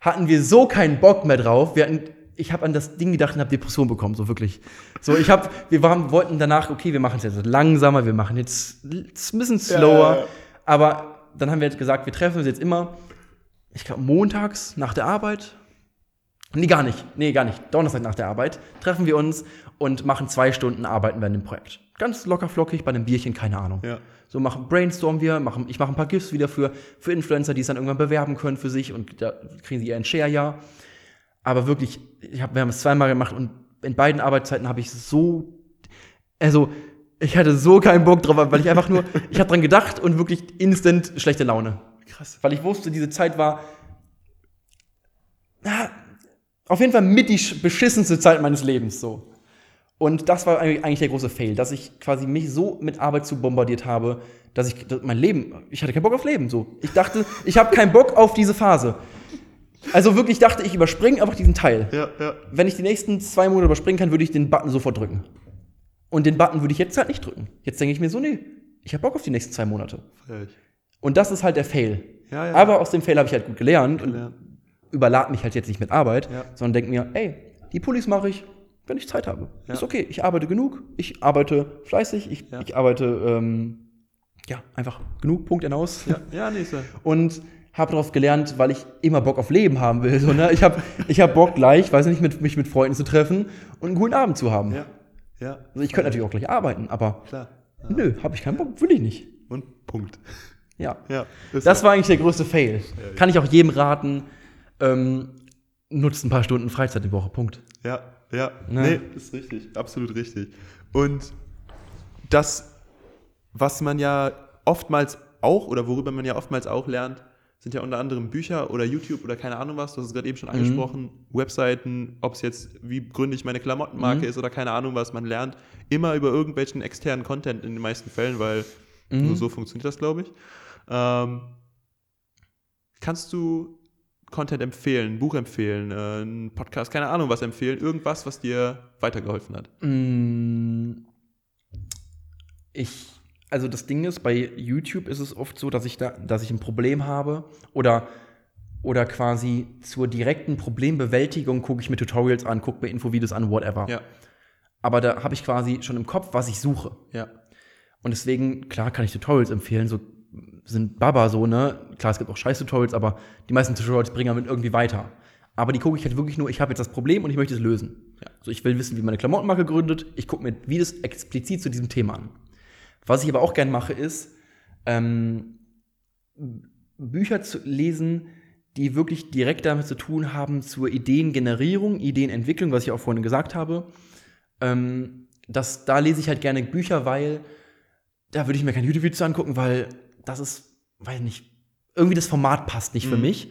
hatten wir so keinen Bock mehr drauf. Wir hatten, ich habe an das Ding gedacht und habe Depression bekommen, so wirklich. So, ich habe, wir waren, wollten danach, okay, wir machen es jetzt langsamer, wir machen jetzt es ein bisschen slower. Ja, ja. Aber dann haben wir jetzt gesagt, wir treffen uns jetzt immer, ich glaube, montags nach der Arbeit. Nee, gar nicht. Nee, gar nicht. Donnerstag nach der Arbeit treffen wir uns und machen zwei Stunden Arbeiten wir an dem Projekt. Ganz locker flockig bei einem Bierchen, keine Ahnung. Ja. So machen brainstormen wir, machen, ich mache ein paar GIFs wieder für, für Influencer, die es dann irgendwann bewerben können für sich und da kriegen sie ihren Share ja. Aber wirklich, ich hab, wir haben es zweimal gemacht und in beiden Arbeitszeiten habe ich so, also ich hatte so keinen Bock drauf, weil ich einfach nur, ich habe dran gedacht und wirklich instant schlechte Laune. Krass. Weil ich wusste, diese Zeit war na, auf jeden Fall mit die sch- beschissenste Zeit meines Lebens so. Und das war eigentlich der große Fail, dass ich quasi mich so mit Arbeit zu bombardiert habe, dass ich dass mein Leben, ich hatte keinen Bock auf Leben so. Ich dachte, ich habe keinen Bock auf diese Phase. Also wirklich dachte ich, überspringe einfach diesen Teil. Ja, ja. Wenn ich die nächsten zwei Monate überspringen kann, würde ich den Button sofort drücken. Und den Button würde ich jetzt halt nicht drücken. Jetzt denke ich mir so, nee, ich habe Bock auf die nächsten zwei Monate. Feier ich. Und das ist halt der Fail. Ja. Aber aus dem Fail habe ich halt gut gelernt und Gelernt. Überlad mich halt jetzt nicht mit Arbeit, Ja. sondern denke mir, ey, die Pullis mache ich, wenn ich Zeit habe. Ja. Ist okay, ich arbeite genug, ich arbeite fleißig, ich, Ja. ich arbeite, ähm, ja, einfach genug, Punkt hinaus. Ja, ja, nächster. Und habe darauf gelernt, weil ich immer Bock auf Leben haben will. So, ne? Ich habe ich hab Bock gleich, weiß nicht, mit, mich mit Freunden zu treffen und einen guten Abend zu haben. Ja, ja. Also ich könnte natürlich auch gleich arbeiten, aber Klar. nö, habe ich keinen Bock, will ich nicht. Und Punkt. Ja. Ja. Das so. war eigentlich der größte Fail. Kann ich auch jedem raten, ähm, nutzt ein paar Stunden Freizeit die Woche, Punkt. Ja, ja. Ne? Nee, ist richtig. Absolut richtig. Und das, was man ja oftmals auch oder worüber man ja oftmals auch lernt, sind ja unter anderem Bücher oder YouTube oder keine Ahnung was. Du hast es gerade eben schon angesprochen. Webseiten, ob es jetzt, wie gründe ich meine Klamottenmarke ist oder keine Ahnung was. Man lernt immer über irgendwelchen externen Content in den meisten Fällen, weil nur so funktioniert das, glaube ich. Ähm, kannst du Content empfehlen, ein Buch empfehlen, äh, einen Podcast, keine Ahnung was empfehlen, irgendwas, was dir weitergeholfen hat? Mm, Ich, also das Ding ist, bei YouTube ist es oft so, dass ich da, dass ich ein Problem habe oder oder quasi zur direkten Problembewältigung gucke ich mir Tutorials an, gucke mir Infovideos an, whatever. Ja. aber da habe ich quasi schon im Kopf, was ich suche. Ja. Und deswegen, klar, kann ich Tutorials empfehlen, so sind Baba so, ne? Klar, es gibt auch Scheiß-Tutorials, aber die meisten Tutorials bringen damit irgendwie weiter. Aber die gucke ich halt wirklich nur, ich habe jetzt das Problem und ich möchte es lösen. Ja. So, ich will wissen, wie meine Klamottenmarke gründet. Ich gucke mir Videos explizit zu diesem Thema an. Was ich aber auch gern mache, ist, ähm, Bücher zu lesen, die wirklich direkt damit zu tun haben zur Ideengenerierung, Ideenentwicklung, was ich auch vorhin gesagt habe. Ähm, das, da lese ich halt gerne Bücher, weil da würde ich mir kein YouTube-Video angucken, weil das ist, weiß nicht, irgendwie das Format passt nicht für mich.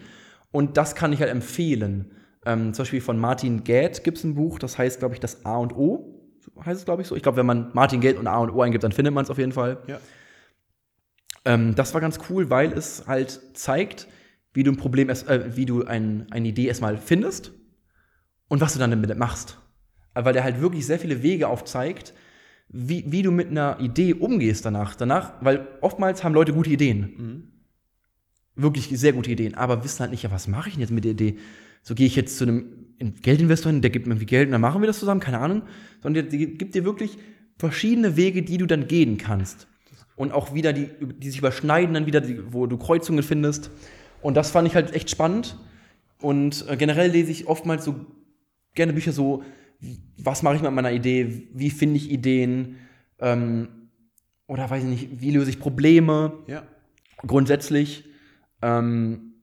Und das kann ich halt empfehlen. Ähm, zum Beispiel von Martin Gad gibt es ein Buch, das heißt, glaube ich, das A und O. Heißt es, glaube ich, so. Ich glaube, wenn man Martin Gad und A und O eingibt, dann findet man es auf jeden Fall. Ja. Ähm, das war ganz cool, weil es halt zeigt, wie du ein Problem, erst, äh, wie du ein, eine Idee erstmal findest und was du dann damit machst. Weil der halt wirklich sehr viele Wege aufzeigt, wie, wie du mit einer Idee umgehst danach. Danach, weil oftmals haben Leute gute Ideen. Wirklich sehr gute Ideen, aber wissen halt nicht, ja, was mache ich denn jetzt mit der Idee? So gehe ich jetzt zu einem In- Geldinvestor hin, der gibt mir irgendwie Geld und dann machen wir das zusammen, keine Ahnung. Sondern der, der gibt dir wirklich verschiedene Wege, die du dann gehen kannst. Und auch wieder, die, die sich überschneiden, dann wieder, die, wo du Kreuzungen findest. Und das fand ich halt echt spannend. Und äh, generell lese ich oftmals so gerne Bücher so, was mache ich mit meiner Idee, wie finde ich Ideen, ähm, oder weiß ich nicht, wie löse ich Probleme Ja. grundsätzlich. Ähm,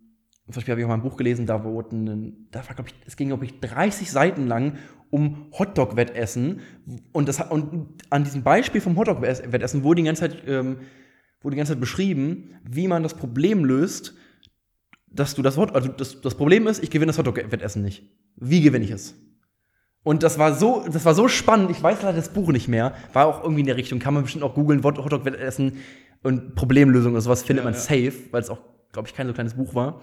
zum Beispiel habe ich auch mal ein Buch gelesen, da wurden, da war, glaube ich, es ging, glaube ich, 30 Seiten lang um Hotdog-Wettessen. Und, das, und an diesem Beispiel vom Hotdog-Wettessen wurde die ganze Zeit, ähm, wurde die ganze Zeit beschrieben, wie man das Problem löst, dass du das Hot, also das, das Problem ist, ich gewinne das Hotdog-Wettessen nicht. Wie gewinne ich es? Und das war so, das war so spannend. Ich weiß leider das Buch nicht mehr. War auch irgendwie in der Richtung. Kann man bestimmt auch googeln, Hot- Hotdog-Wettessen und Problemlösung und sowas findet Ja, man ja. safe, weil es auch, glaube ich, kein so kleines Buch war.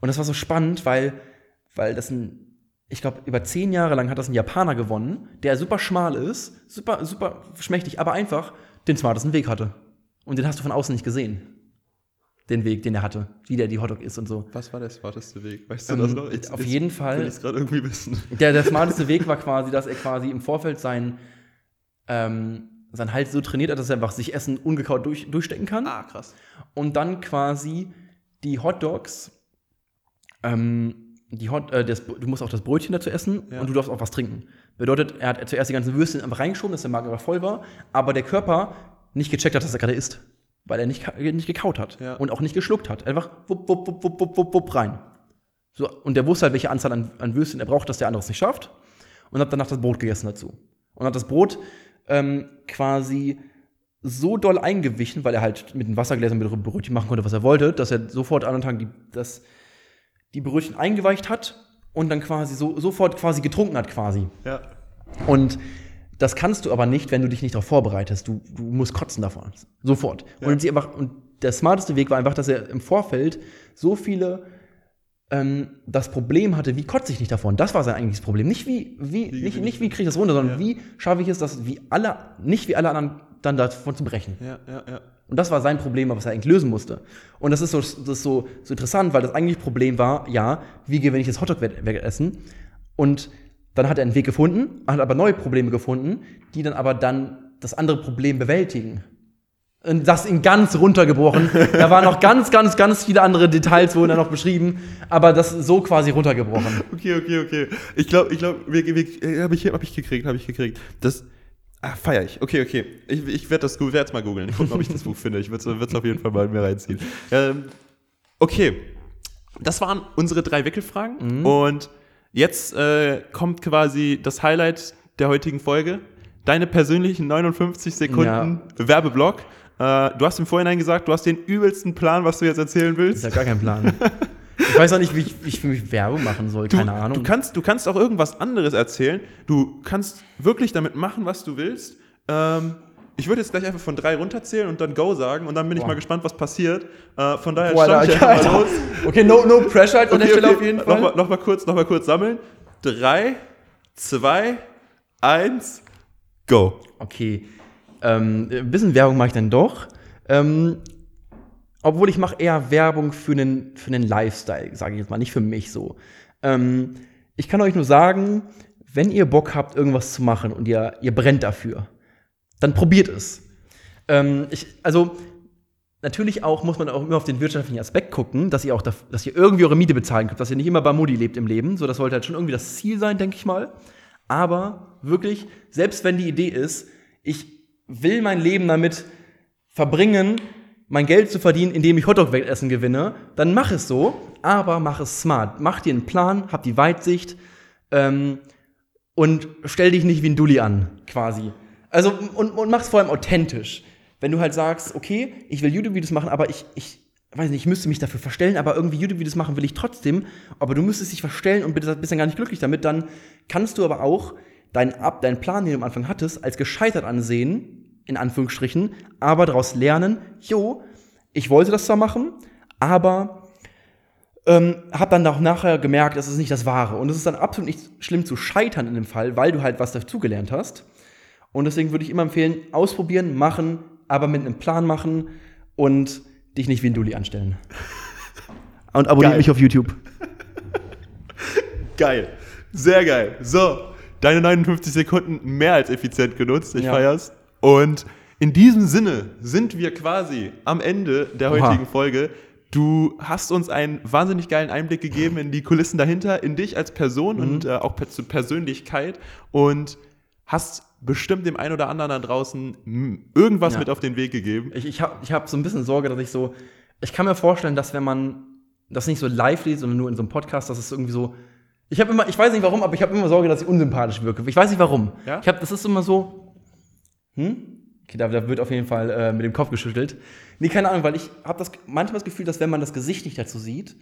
Und das war so spannend, weil, weil das ein, ich glaube, über zehn Jahre lang hat das ein Japaner gewonnen, der super schmal ist, super, super schmächtig, aber einfach den smartesten Weg hatte. Und den hast du von außen nicht gesehen. Den Weg, den er hatte, wie der die Hotdog ist und so. Was war der smarteste Weg? Weißt du Ähm, das noch? Jetzt- auf jetzt jeden Fall- Will ich gerade irgendwie wissen. Der, der smarteste Weg war quasi, dass er quasi im Vorfeld sein, ähm, sein Hals so trainiert hat, dass er einfach sich Essen ungekaut durch, durchstecken kann. Ah, krass. Und dann quasi die Hot Dogs, ähm, die Hot, äh, das, du musst auch das Brötchen dazu essen Ja. und du darfst auch was trinken. Bedeutet, er hat zuerst die ganzen Würstchen einfach reingeschoben, dass der Magen aber voll war, aber der Körper nicht gecheckt hat, dass er gerade isst. Weil er nicht, nicht gekaut hat Ja. und auch nicht geschluckt hat. Einfach wupp, wupp, wupp, wupp, wupp, wupp, wupp rein. So, und der wusste halt, welche Anzahl an, an Würstchen er braucht, dass der andere es nicht schafft. Und hat danach das Brot gegessen dazu. Und hat das Brot ähm, quasi so doll eingewichen, weil er halt mit den Wassergläsern mit Brötchen machen konnte, was er wollte, dass er sofort an anderen Tag die, das, die Brötchen eingeweicht hat und dann quasi so, sofort quasi getrunken hat quasi. Ja. Und das kannst du aber nicht, wenn du dich nicht darauf vorbereitest. Du, du musst kotzen davon. Sofort. Ja. Und, sie einfach, und der smarteste Weg war einfach, dass er im Vorfeld so viele ähm, das Problem hatte, wie kotze ich nicht davon. Das war sein eigentliches Problem. Nicht wie, wie, Wie nicht, nicht ich- wie kriege ich das runter, sondern Ja. wie schaffe ich es, dass wie alle, nicht wie alle anderen dann davon zu brechen. Ja, ja, ja. Und das war sein Problem, was er eigentlich lösen musste. Und das ist so, das ist so, so interessant, weil das eigentliche Problem war, ja, wie gewinne ich das Hotdog-Essen? Und dann hat er einen Weg gefunden, hat aber neue Probleme gefunden, die dann aber dann das andere Problem bewältigen. Und das in ganz runtergebrochen. da waren noch ganz, ganz, ganz viele andere Details, wurden da noch beschrieben, aber das so quasi runtergebrochen. Okay, okay, okay. Ich glaube, ich glaube, habe ich, hab ich gekriegt, habe ich gekriegt. Das ah, feier ich. Okay, okay. Ich, ich werde das werd jetzt mal googeln. Ich gucke, ob ich das Buch finde. Ich würde es auf jeden Fall mal mir reinziehen. Ähm, okay. Das waren unsere drei Wickelfragen. Und jetzt äh, kommt quasi das Highlight der heutigen Folge. Deine persönlichen 59 Sekunden Werbeblock. Äh, du hast im Vorhinein gesagt, du hast den übelsten Plan, was du jetzt erzählen willst. ist ja gar kein Plan. Ich weiß auch nicht, wie ich, ich für mich Werbung machen soll, Du, keine Ahnung. Du kannst, du kannst auch irgendwas anderes erzählen. Du kannst wirklich damit machen, was du willst. Ähm, ich würde jetzt gleich einfach von drei runterzählen und dann Go sagen und dann bin ich mal gespannt, was passiert. Äh, von daher Boah, ich einfach mal los. Okay, no, no pressure halt an der Stelle auf jeden Fall. Nochmal noch mal kurz, noch mal kurz sammeln. Drei, zwei, eins, go. Okay. Ähm, ein bisschen Werbung mache ich dann doch. Ähm, obwohl ich mache eher Werbung für einen, für einen Lifestyle, sage ich jetzt mal, nicht für mich so. Ähm, ich kann euch nur sagen, wenn ihr Bock habt, irgendwas zu machen und ihr, ihr brennt dafür, dann probiert es. Ähm, ich, also, natürlich auch muss man auch immer auf den wirtschaftlichen Aspekt gucken, dass ihr auch, da, dass ihr irgendwie eure Miete bezahlen könnt, dass ihr nicht immer bei Modi lebt im Leben. So, das sollte halt schon irgendwie das Ziel sein, denke ich mal. Aber wirklich, selbst wenn die Idee ist, ich will mein Leben damit verbringen, mein Geld zu verdienen, indem ich Hotdog-Wettessen gewinne, dann mach es so, aber mach es smart. Mach dir einen Plan, hab die Weitsicht ähm, und stell dich nicht wie ein Dulli an, quasi. Also, und, und mach's vor allem authentisch. Wenn du halt sagst, okay, ich will YouTube-Videos machen, aber ich, ich weiß nicht, ich müsste mich dafür verstellen, aber irgendwie YouTube-Videos machen will ich trotzdem, aber du müsstest dich verstellen und bist dann gar nicht glücklich damit, dann kannst du aber auch deinen, Ab deinen Plan, den du am Anfang hattest, als gescheitert ansehen, in Anführungsstrichen, aber daraus lernen, jo, ich wollte das zwar machen, aber ähm, habe dann auch nachher gemerkt, das ist nicht das Wahre. Und es ist dann absolut nicht schlimm zu scheitern in dem Fall, weil du halt was dazugelernt hast. Und deswegen würde ich immer empfehlen, ausprobieren, machen, aber mit einem Plan machen und dich nicht wie ein Dulli anstellen. Und abonniert Geil. mich auf YouTube. Geil. Sehr geil. So, deine 59 Sekunden mehr als effizient genutzt. Ich Ja. feier's. Und in diesem Sinne sind wir quasi am Ende der Oha. heutigen Folge. Du hast uns einen wahnsinnig geilen Einblick gegeben in die Kulissen dahinter, in dich als Person und Mhm. äh, auch zur Persönlichkeit und hast bestimmt dem einen oder anderen da draußen irgendwas Ja. mit auf den Weg gegeben. Ich, ich habe ich hab so ein bisschen Sorge, dass ich so. Ich kann mir vorstellen, dass wenn man das nicht so live liest, sondern nur in so einem Podcast, dass es irgendwie so. Ich habe immer, ich weiß nicht warum, aber ich habe immer Sorge, dass ich unsympathisch wirke. Ich weiß nicht warum. Ja? Ich habe, das ist immer so. Hm? Okay, da, da wird auf jeden Fall äh, mit dem Kopf geschüttelt. Nee, keine Ahnung, weil ich habe das manchmal das Gefühl, dass wenn man das Gesicht nicht dazu sieht,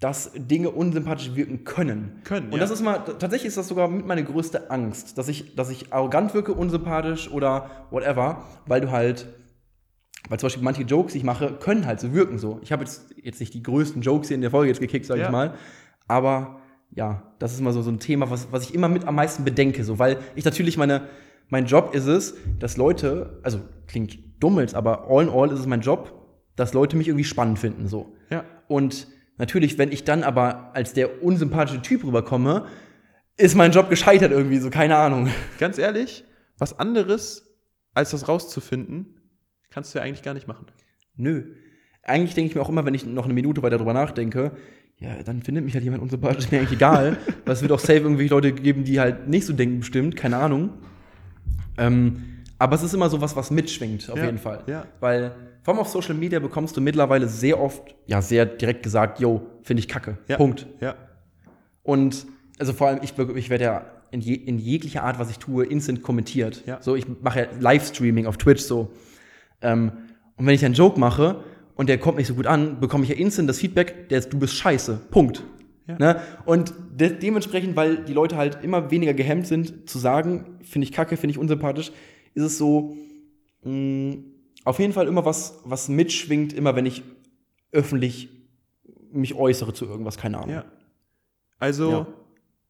dass Dinge unsympathisch wirken können. Können, Und ja. das ist mal, tatsächlich ist das sogar mit meine größte Angst, dass ich, dass ich arrogant wirke, unsympathisch oder whatever, weil du halt, weil zum Beispiel manche Jokes, die ich mache, können halt so wirken so. Ich habe jetzt, jetzt nicht die größten Jokes hier in der Folge jetzt gekickt, sag Ja. ich mal, aber ja, das ist mal so, so ein Thema, was, was ich immer mit am meisten bedenke, so, weil ich natürlich meine, mein Job ist es, dass Leute, also klingt dumm jetzt, aber all in all ist es mein Job, dass Leute mich irgendwie spannend finden, so. Ja. Und natürlich, wenn ich dann aber als der unsympathische Typ rüberkomme, ist mein Job gescheitert irgendwie, so keine Ahnung. Ganz ehrlich, was anderes als das rauszufinden, kannst du ja eigentlich gar nicht machen. Nö. Eigentlich denke ich mir auch immer, wenn ich noch eine Minute weiter drüber nachdenke, ja, dann findet mich halt jemand unsympathisch, ist mir eigentlich egal. Weil es wird auch safe irgendwelche Leute geben, die halt nicht so denken, bestimmt, keine Ahnung. Ähm, aber es ist immer so was, was mitschwingt, auf Ja, jeden Fall. ja. Weil, vor allem auf Social Media bekommst du mittlerweile sehr oft, ja, sehr direkt gesagt, yo, finde ich kacke. Ja. Punkt. Ja. Und also vor allem, ich, ich werde ja in, je, in jeglicher Art, was ich tue, instant kommentiert. Ja. So, ich mache ja Livestreaming auf Twitch so. Ähm, und wenn ich einen Joke mache und der kommt nicht so gut an, bekomme ich ja instant das Feedback, der ist, du bist scheiße. Punkt. Ja. Ne? Und de dementsprechend, weil die Leute halt immer weniger gehemmt sind, zu sagen, finde ich kacke, finde ich unsympathisch, ist es so, mh, auf jeden Fall immer was, was mitschwingt, immer wenn ich öffentlich mich äußere zu irgendwas, keine Ahnung. Ja. Also, Ja.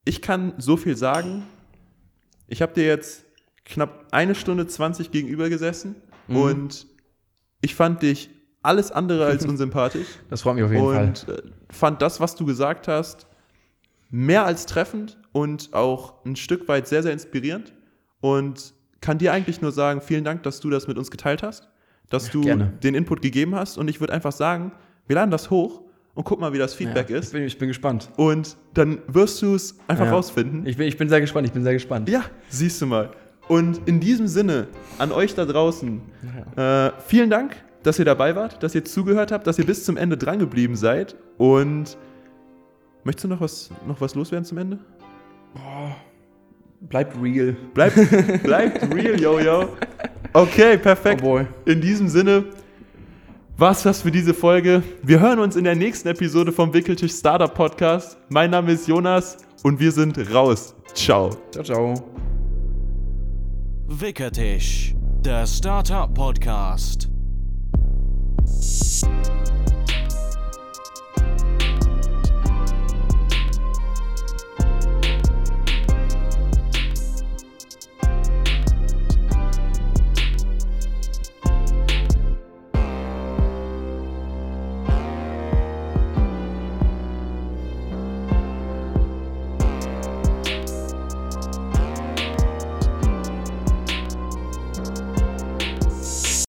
ich kann so viel sagen. Ich habe dir jetzt knapp eine Stunde 20 gegenüber gesessen Mhm. und ich fand dich alles andere als unsympathisch Das freut mich auf jeden Fall. und äh, fand das, was du gesagt hast, mehr als treffend und auch ein Stück weit sehr, sehr inspirierend und kann dir eigentlich nur sagen, vielen Dank, dass du das mit uns geteilt hast, dass du gerne. den Input gegeben hast und ich würde einfach sagen, wir laden das hoch und guck mal, wie das Feedback ja, ist. Ich bin, ich bin gespannt. Und dann wirst du es einfach Ja. rausfinden. Ich bin, ich bin sehr gespannt, ich bin sehr gespannt. ja, siehst du mal. Und in diesem Sinne, an euch da draußen, äh, vielen Dank, dass ihr dabei wart, dass ihr zugehört habt, dass ihr bis zum Ende dran geblieben seid. Und möchtest du noch was, noch was loswerden zum Ende? Bleibt real. Bleibt, bleibt real, yo, yo. Okay, perfekt. Oh boy. In diesem Sinne war's das für diese Folge. Wir hören uns in der nächsten Episode vom Wickeltisch Startup Podcast. Mein Name ist Jonas und wir sind raus. Ciao. Ciao, ciao. Wickertisch, der Startup Podcast.